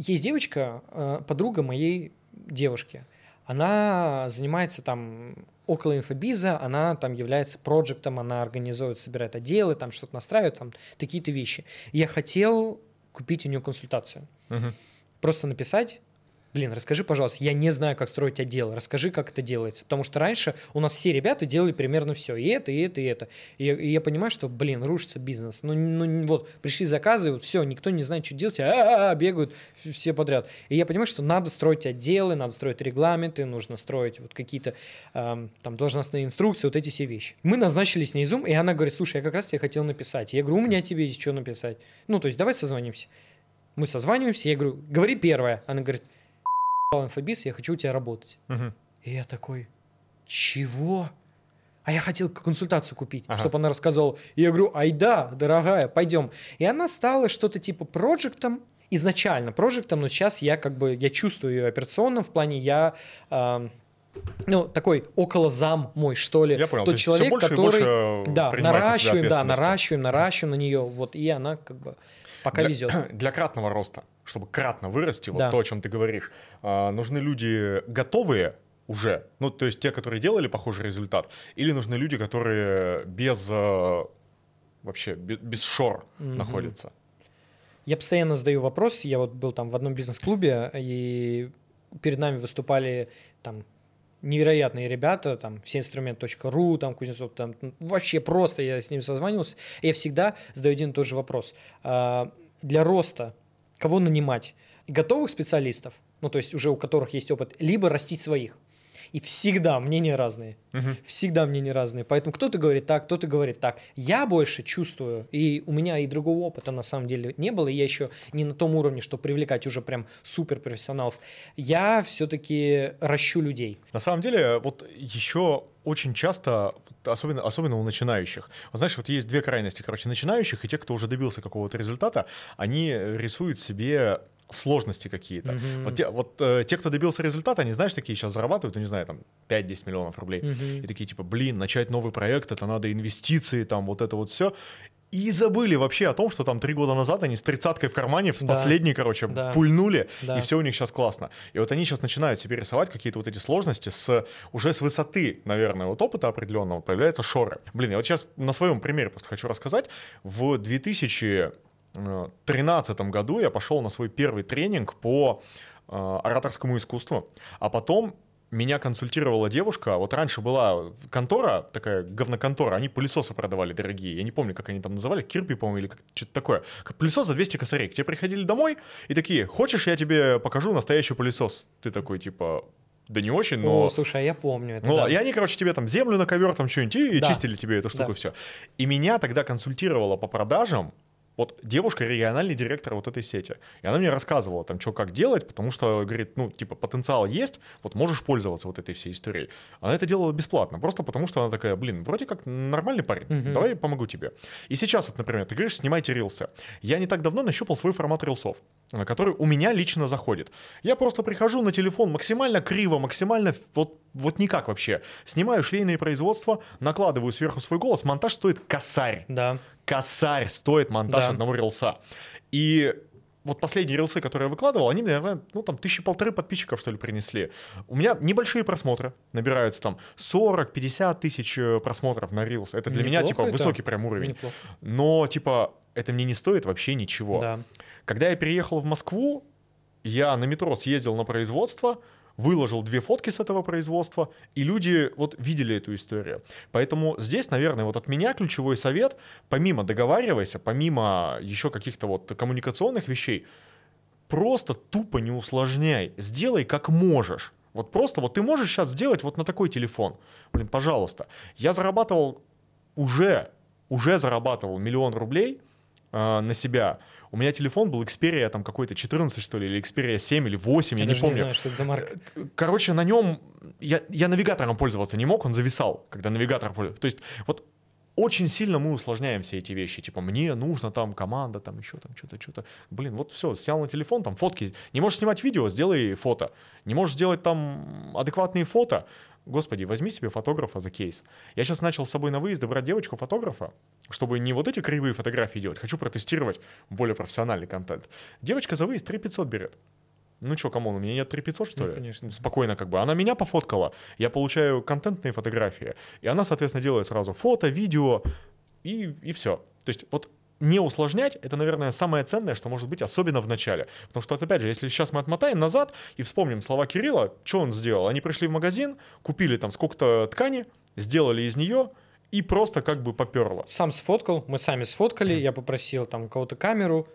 Speaker 2: Есть девочка, э, подруга моей девушки. Она занимается там около инфобиза, она там является проектом, она организует, собирает отделы, там что-то настраивает, там такие-то вещи. Я хотел купить у нее консультацию.
Speaker 1: Мгм.
Speaker 2: Просто написать, блин, расскажи, пожалуйста, я не знаю, как строить отдел, расскажи, как это делается. Потому что раньше у нас все ребята делали примерно все, и это, и это, и это. И я, и я понимаю, что, блин, рушится бизнес. Ну, ну н- вот, пришли заказы, вот все, никто не знает, что делать, а бегают в- все подряд. И я понимаю, что надо строить отделы, надо строить регламенты, нужно строить вот какие-то эм, там должностные инструкции, вот эти все вещи. Мы назначили с ней зум, и она говорит, слушай, я как раз тебе хотел написать. Я говорю, у меня тебе есть что написать. Ну, то есть давай созвонимся. Мы созваниваемся, я говорю, говори первое. Она говорит, инфобиз, я хочу у тебя работать.
Speaker 1: Мгм.
Speaker 2: И я такой, чего? А я хотел консультацию купить,
Speaker 1: Ага.
Speaker 2: чтобы она рассказала. И я говорю, ай да, дорогая, пойдем. И она стала что-то типа проектом, изначально проектом, но сейчас я как бы, я чувствую ее операционно, в плане я, ам, ну, такой около зам мой, что ли.
Speaker 1: Я понял,
Speaker 2: Тот
Speaker 1: то
Speaker 2: человек,
Speaker 1: больше
Speaker 2: который,
Speaker 1: больше
Speaker 2: да,
Speaker 1: на себя
Speaker 2: наращиваем, да, наращиваем, наращиваем на нее, вот, и она как бы пока
Speaker 1: для,
Speaker 2: везет.
Speaker 1: Для кратного роста, чтобы кратно вырасти, вот
Speaker 2: Да.
Speaker 1: то, о чем ты говоришь, а, нужны люди готовые уже, ну, то есть те, которые делали похожий результат, или нужны люди, которые без а, вообще бе- без шор
Speaker 2: Мгм.
Speaker 1: находятся.
Speaker 2: Я постоянно задаю вопрос. Я вот был там в одном бизнес-клубе, и перед нами выступали там невероятные ребята, там, всеинструмент.ру, там, Кузнецов, там, ну, вообще просто я с ними созванивался. Я всегда задаю один и тот же вопрос. А, Для роста кого нанимать? Готовых специалистов, ну, то есть уже у которых есть опыт, либо растить своих. И всегда мнения разные.
Speaker 1: Мгм.
Speaker 2: Всегда мнения разные. Поэтому кто-то говорит так, кто-то говорит так. Я больше чувствую, и у меня и другого опыта на самом деле не было, и я еще не на том уровне, что привлекать уже прям супер профессионалов. Я все-таки ращу людей.
Speaker 1: На самом деле, вот еще очень часто, особенно, особенно у начинающих, вот знаешь, вот есть две крайности, короче, начинающих и те, кто уже добился какого-то результата, они рисуют себе сложности какие-то.
Speaker 2: Мгм.
Speaker 1: Вот, те, вот э, те, кто добился результата, они, знаешь, такие сейчас зарабатывают, ну, не знаю, там, 5-10 миллионов рублей.
Speaker 2: Мгм.
Speaker 1: И такие, типа, блин, начать новый проект, это надо инвестиции, там, вот это вот все. И забыли вообще о том, что там три года назад они с тридцаткой в кармане, в
Speaker 2: Да.
Speaker 1: последний, короче,
Speaker 2: Да.
Speaker 1: пульнули,
Speaker 2: Да.
Speaker 1: и все у них сейчас классно. И вот они сейчас начинают себе рисовать какие-то вот эти сложности с уже с высоты, наверное, вот опыта определенного появляются шоры. Блин, я вот сейчас на своем примере просто хочу рассказать. В 2013 году я пошел на свой первый тренинг по э, ораторскому искусству, а потом меня консультировала девушка, вот раньше была контора, такая говноконтора, они пылесосы продавали дорогие, я не помню, как они там называли, Кирпи, по-моему, или что-то такое. Пылесос за 200 косарей. К тебе приходили домой и такие, хочешь, я тебе покажу настоящий пылесос? Ты такой, типа, да не очень, но...
Speaker 2: О, слушай, а я помню это.
Speaker 1: Ну,
Speaker 2: да.
Speaker 1: и они, короче, тебе там землю на ковер, там что-нибудь, и
Speaker 2: Да.
Speaker 1: чистили тебе эту штуку,
Speaker 2: Да.
Speaker 1: все. И меня тогда консультировала по продажам вот девушка, региональный директор вот этой сети. И она мне рассказывала там, что как делать, потому что, говорит, ну, типа, потенциал есть, вот можешь пользоваться вот этой всей историей. Она это делала бесплатно, просто потому что она такая, блин, вроде как нормальный парень,
Speaker 2: Мгм.
Speaker 1: давай я помогу тебе. И сейчас вот, например, ты говоришь, снимайте рилсы. Я не так давно нащупал свой формат рилсов, который у меня лично заходит. Я просто прихожу на телефон максимально криво, максимально вот, вот никак вообще. Снимаю швейные производства, накладываю сверху свой голос, монтаж стоит косарь.
Speaker 2: Да.
Speaker 1: Косарь стоит монтаж
Speaker 2: Да.
Speaker 1: одного рилса. И вот последние рилсы, которые я выкладывал, они, мне, наверное, ну, там, тысячи полторы подписчиков, что ли, принесли. У меня небольшие просмотры, набираются там 40-50 тысяч э, просмотров на рилс. Это для меня,
Speaker 2: Неплохо
Speaker 1: типа,
Speaker 2: это.
Speaker 1: высокий прям уровень.
Speaker 2: Неплохо.
Speaker 1: Но, типа, это мне не стоит вообще ничего.
Speaker 2: Да.
Speaker 1: Когда я переехал в Москву, я на метро съездил на производство, выложил две фотки с этого производства, и люди вот видели эту историю. Поэтому здесь, наверное, вот от меня ключевой совет, помимо договаривайся, помимо еще каких-то вот коммуникационных вещей, просто тупо не усложняй, сделай как можешь. Вот просто вот ты можешь сейчас сделать вот на такой телефон. Блин, пожалуйста. Я зарабатывал уже, уже зарабатывал миллион рублей э, на себя. У меня телефон был Xperia там какой-то 14, что ли, или Xperia 7 или 8, я,
Speaker 2: Я,
Speaker 1: не помню.
Speaker 2: не знаю, что это за марка.
Speaker 1: Короче, на нем я, я навигатором пользоваться не мог, он зависал, когда навигатор пользовался. То есть вот очень сильно мы усложняем все эти вещи. Типа, мне нужно там команда, там еще там что-то, что-то. Блин, вот все, снял на телефон, там фотки. Не можешь снимать видео, сделай фото. Не можешь сделать там адекватные фото, Господи, возьми себе фотографа за кейс. Я сейчас начал с собой на выезды брать девочку-фотографа, чтобы не вот эти кривые фотографии делать. Хочу протестировать более профессиональный контент. Девочка за выезд 3500 берет. Ну что, come on, у меня нет 3500, что
Speaker 2: Ну,
Speaker 1: ли?
Speaker 2: конечно.
Speaker 1: Спокойно как бы. Она меня пофоткала, я получаю контентные фотографии, и она, соответственно, делает сразу фото, видео, и, и все. То есть вот не усложнять, это, наверное, самое ценное, что может быть, особенно в начале. Потому что, опять же, если сейчас мы отмотаем назад и вспомним слова Кирилла, что он сделал? Они пришли в магазин, купили там сколько-то ткани, сделали из нее, и просто как бы поперло.
Speaker 2: Сам сфоткал, мы сами сфоткали, я попросил там кого-то камеру,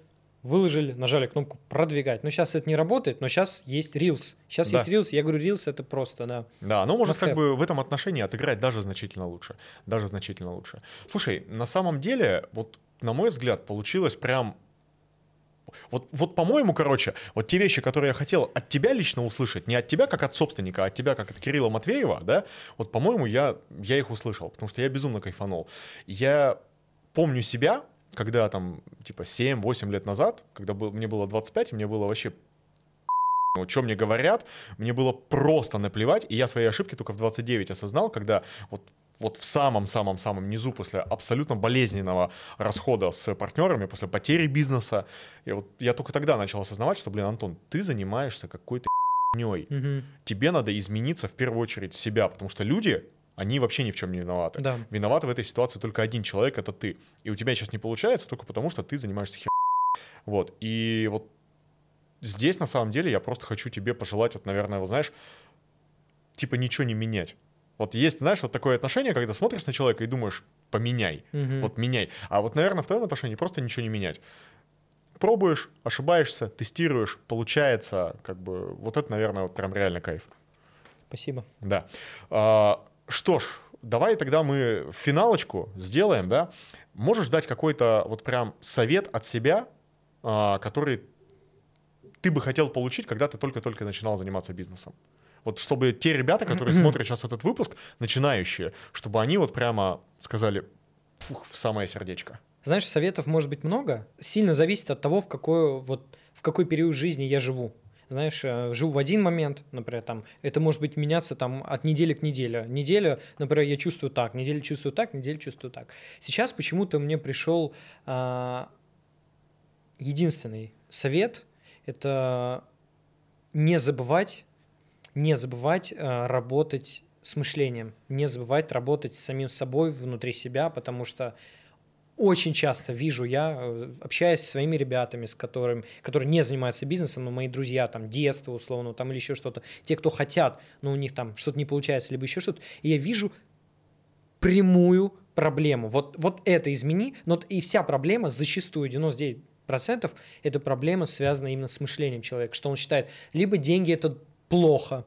Speaker 2: выложили, нажали кнопку продвигать. Ну, сейчас это не работает, но сейчас есть Reels. Сейчас
Speaker 1: Да.
Speaker 2: есть Reels, я говорю, Reels это просто, да.
Speaker 1: Да, может
Speaker 2: Must
Speaker 1: как
Speaker 2: have.
Speaker 1: бы в этом отношении отыграть даже значительно лучше. Даже значительно лучше. Слушай, на самом деле, вот на мой взгляд, получилось прям... Вот, вот по-моему, короче, вот те вещи, которые я хотел от тебя лично услышать, не от тебя как от собственника, а от тебя как от Кирилла Матвеева, да, вот, по-моему, я, я их услышал, потому что я безумно кайфанул. Я помню себя, когда там, типа, 7-8 лет назад, когда был, мне было 25, и мне было вообще ну, что мне говорят, мне было просто наплевать, и я свои ошибки только в 29 осознал, когда вот вот в самом-самом-самом низу после абсолютно болезненного расхода с партнерами, после потери бизнеса, я, вот, я только тогда начал осознавать, что, блин, Антон, ты занимаешься какой-то херней.
Speaker 2: Мгм.
Speaker 1: Тебе надо измениться в первую очередь себя, потому что люди, они вообще ни в чем не виноваты.
Speaker 2: Да.
Speaker 1: Виноват в этой ситуации только один человек, это ты. И у тебя сейчас не получается только потому, что ты занимаешься хер. Вот. И вот здесь, на самом деле, я просто хочу тебе пожелать, вот, наверное, вот знаешь, типа ничего не менять. Вот есть, знаешь, вот такое отношение, когда смотришь на человека и думаешь, поменяй,
Speaker 2: Мгм.
Speaker 1: вот меняй. А вот, наверное, в твоем отношении просто ничего не менять. Пробуешь, ошибаешься, тестируешь, получается, как бы, вот это, наверное, вот прям реально кайф.
Speaker 2: Спасибо.
Speaker 1: Да. А, что ж, давай тогда мы финалочку сделаем, да? Можешь дать какой-то вот прям совет от себя, а, который ты бы хотел получить, когда ты только-только начинал заниматься бизнесом? Вот чтобы те ребята, которые смотрят сейчас этот выпуск, начинающие, чтобы они вот прямо сказали «Фух, в самое сердечко.
Speaker 2: Знаешь, советов может быть много. Сильно зависит от того, в какой, вот, в какой период жизни я живу. Знаешь, э, живу в один момент, например, там, это может быть меняться там от недели к неделе. Неделя, например, я чувствую так, неделю чувствую так, неделю чувствую так. Сейчас почему-то мне пришел а, единственный совет, это не забывать, не забывать а, работать с мышлением, не забывать работать с самим собой внутри себя, потому что очень часто вижу я, э, общаясь со своими ребятами, с которыми, которые не занимаются бизнесом, но мои друзья, там, детство условно, там, или еще что-то, те, кто хотят, но у них там что-то не получается, либо еще что-то, и я вижу прямую проблему. Вот, вот это измени, но и вся проблема, зачастую 99% это проблема, связана именно с мышлением человека, что он считает, либо деньги это плохо,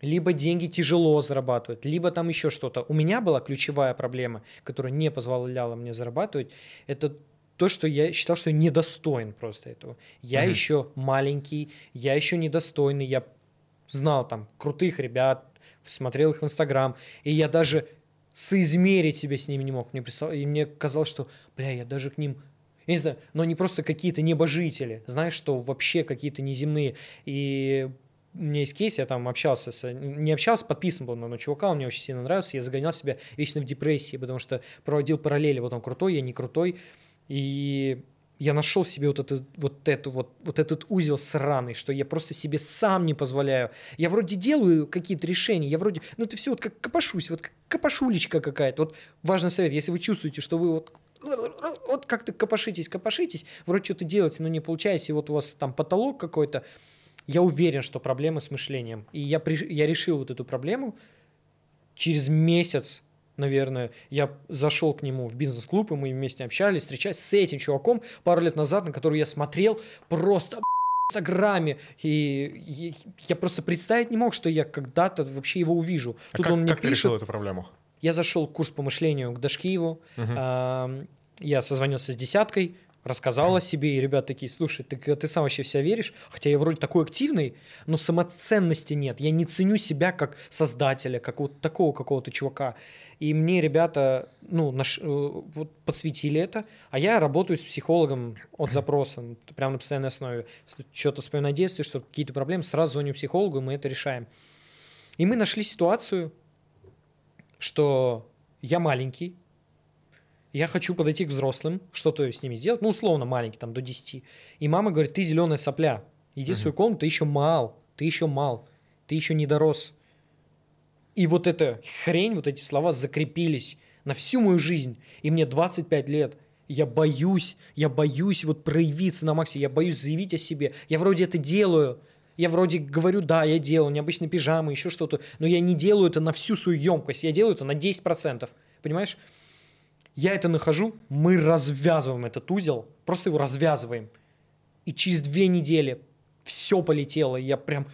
Speaker 2: либо деньги тяжело зарабатывать, либо там еще что-то. У меня была ключевая проблема, которая не позволяла мне зарабатывать, это то, что я считал, что я недостоин просто этого. Я
Speaker 1: Мгм.
Speaker 2: еще маленький, я еще недостойный, я знал там крутых ребят, смотрел их в Инстаграм, и я даже соизмерить себя с ними не мог. Мне представ- И мне казалось, что, бля, я даже к ним я не знаю, но они просто какие-то небожители, знаешь, что вообще какие-то неземные. И у меня есть кейс, я там общался, с, не общался, подписан был на одного чувака, он мне очень сильно нравился, я загонял себя вечно в депрессии, потому что проводил параллели, вот он крутой, я не крутой, и я нашел себе вот, это, вот, эту, вот, вот этот узел сраный, что я просто себе сам не позволяю. Я вроде делаю какие-то решения, я вроде, ну это все вот как копошусь, вот как копошулечка какая-то. Вот важный совет, если вы чувствуете, что вы вот вот как-то копошитесь, копошитесь, вроде что-то делаете, но не получаете, и вот у вас там потолок какой-то, я уверен, что проблема с мышлением. И я, при- я решил вот эту проблему. Через месяц, наверное, я зашел к нему в бизнес-клуб, и мы вместе общались, встречались с этим чуваком пару лет назад, на который я смотрел просто в Инстаграме. И я просто представить не мог, что я когда-то вообще его увижу.
Speaker 1: А
Speaker 2: Тут
Speaker 1: как,
Speaker 2: он мне
Speaker 1: как ты
Speaker 2: пишет.
Speaker 1: решил эту проблему?
Speaker 2: Я зашел в курс по мышлению к Дашкиеву. Ам, Я созвонился с десяткой. Рассказал о себе, и ребята такие, слушай, ты, ты сам вообще в себя веришь? Хотя я вроде такой активный, но самоценности нет. Я не ценю себя как создателя, как вот такого какого-то чувака. И мне ребята, ну, наш, э, вот подсветили это, а я работаю с психологом от запроса, прямо на постоянной основе. Что-то вспоминаю детстве, что какие-то проблемы, сразу звоню психологу, и мы это решаем. И мы нашли ситуацию, что я маленький, я хочу подойти к взрослым, что-то с ними сделать, ну, условно маленький, там, до 10. И мама говорит, ты зеленая сопля, иди в свою комнату, ты еще мал, ты еще мал, ты еще не дорос. И вот эта хрень, вот эти слова закрепились на всю мою жизнь. И мне 25 лет. Я боюсь, я боюсь вот проявиться на максимум, я боюсь заявить о себе. Я вроде это делаю, я вроде говорю, да, я делаю необычные пижамы, еще что-то, но я не делаю это на всю свою емкость, я делаю это на 10%. Понимаешь? Я это нахожу, мы развязываем этот узел, просто его развязываем. И через две недели все полетело, я прям...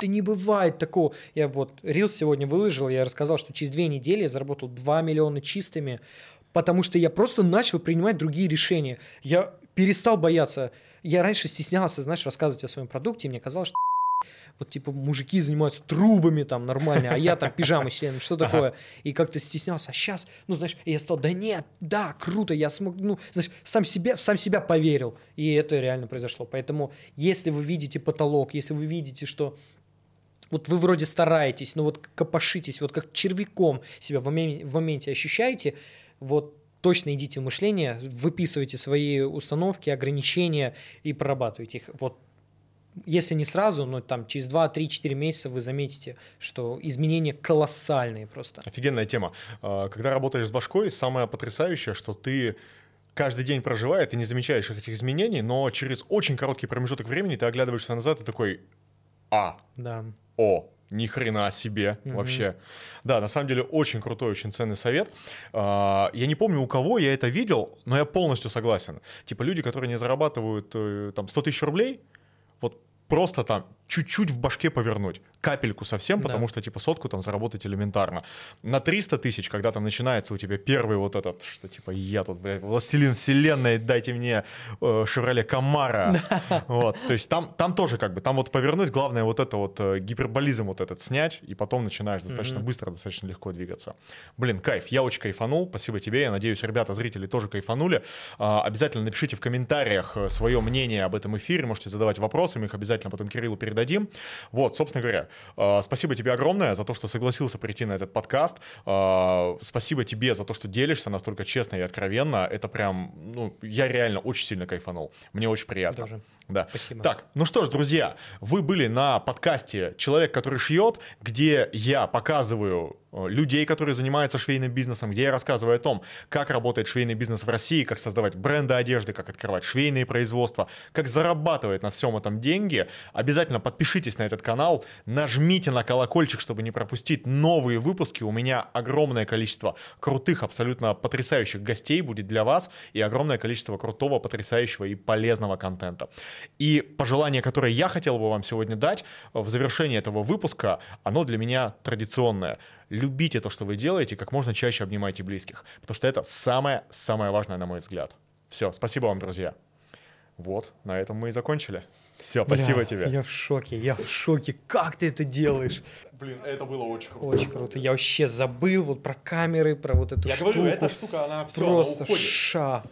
Speaker 2: Да не бывает такого. Я вот Рил сегодня выложил, я рассказал, что через две недели я заработал 2 миллиона чистыми, потому что я просто начал принимать другие решения. Я перестал бояться. Я раньше стеснялся, знаешь, рассказывать о своем продукте, и мне казалось, что вот типа мужики занимаются трубами там нормально, а я там пижамы членом, что такое? И как-то стеснялся. А сейчас, ну знаешь, я стал, да нет, да, круто, я смог, ну, знаешь, сам себе, сам себя поверил. И это реально произошло. Поэтому, если вы видите потолок, если вы видите, что вот вы вроде стараетесь, но вот копошитесь, вот как червяком себя в моменте, в моменте ощущаете, вот точно идите в мышление, выписывайте свои установки, ограничения и прорабатывайте их. Вот если не сразу, но там через 2, 3, 4 месяца вы заметите, что изменения колоссальные просто.
Speaker 1: Офигенная тема. А, когда работаешь с башкой, самое потрясающее, что ты каждый день проживая, ты не замечаешь этих изменений, но через очень короткий промежуток времени ты оглядываешься назад и такой, а,
Speaker 2: да.
Speaker 1: о, ни хрена себе mm-hmm. вообще. Да, на самом деле очень крутой, очень ценный совет. А, я не помню, у кого я это видел, но я полностью согласен. Типа люди, которые не зарабатывают э, там 100 тысяч рублей, вот просто там чуть-чуть в башке повернуть, капельку совсем, да. потому что типа сотку там заработать элементарно. На 300 тысяч, когда там начинается у тебя первый вот этот, что типа я тут, блядь, властелин вселенной, дайте мне э, Шевроле Камара. Вот, то есть там, там тоже как бы, там вот повернуть, главное вот это вот э, гиперболизм вот этот снять, и потом начинаешь достаточно быстро, достаточно легко двигаться. Блин, кайф, я очень кайфанул, спасибо тебе, я надеюсь, ребята, зрители тоже кайфанули. А, обязательно напишите в комментариях э, свое мнение об этом эфире, можете задавать вопросы, мы их обязательно потом Кириллу передадим дадим. Вот, собственно говоря, э, спасибо тебе огромное за то, что согласился прийти на этот подкаст. Э, спасибо тебе за то, что делишься настолько честно и откровенно. Это прям, ну, я реально очень сильно кайфанул. Мне очень приятно.
Speaker 2: Тоже.
Speaker 1: Да.
Speaker 2: Спасибо.
Speaker 1: Так, ну что ж, друзья, вы были на подкасте «Человек, который шьет», где я показываю людей, которые занимаются швейным бизнесом, где я рассказываю о том, как работает швейный бизнес в России, как создавать бренды одежды, как открывать швейные производства, как зарабатывать на всем этом деньги. Обязательно подпишитесь на этот канал, нажмите на колокольчик, чтобы не пропустить новые выпуски. У меня огромное количество крутых, абсолютно потрясающих гостей будет для вас и огромное количество крутого, потрясающего и полезного контента. И пожелание, которое я хотел бы вам сегодня дать в завершении этого выпуска, оно для меня традиционное. Любите то, что вы делаете, как можно чаще обнимайте близких, потому что это самое-самое важное, на мой взгляд. Все, спасибо вам, друзья. Вот, на этом мы и закончили. Все, Бля, спасибо тебе.
Speaker 2: Я в шоке, я в шоке. Как ты это делаешь?
Speaker 1: Блин, это было очень круто.
Speaker 2: Очень круто. Я вообще забыл вот про камеры, про вот эту я штуку. Я говорю,
Speaker 1: эта штука, она все,
Speaker 2: Просто
Speaker 1: она уходит.
Speaker 2: ша.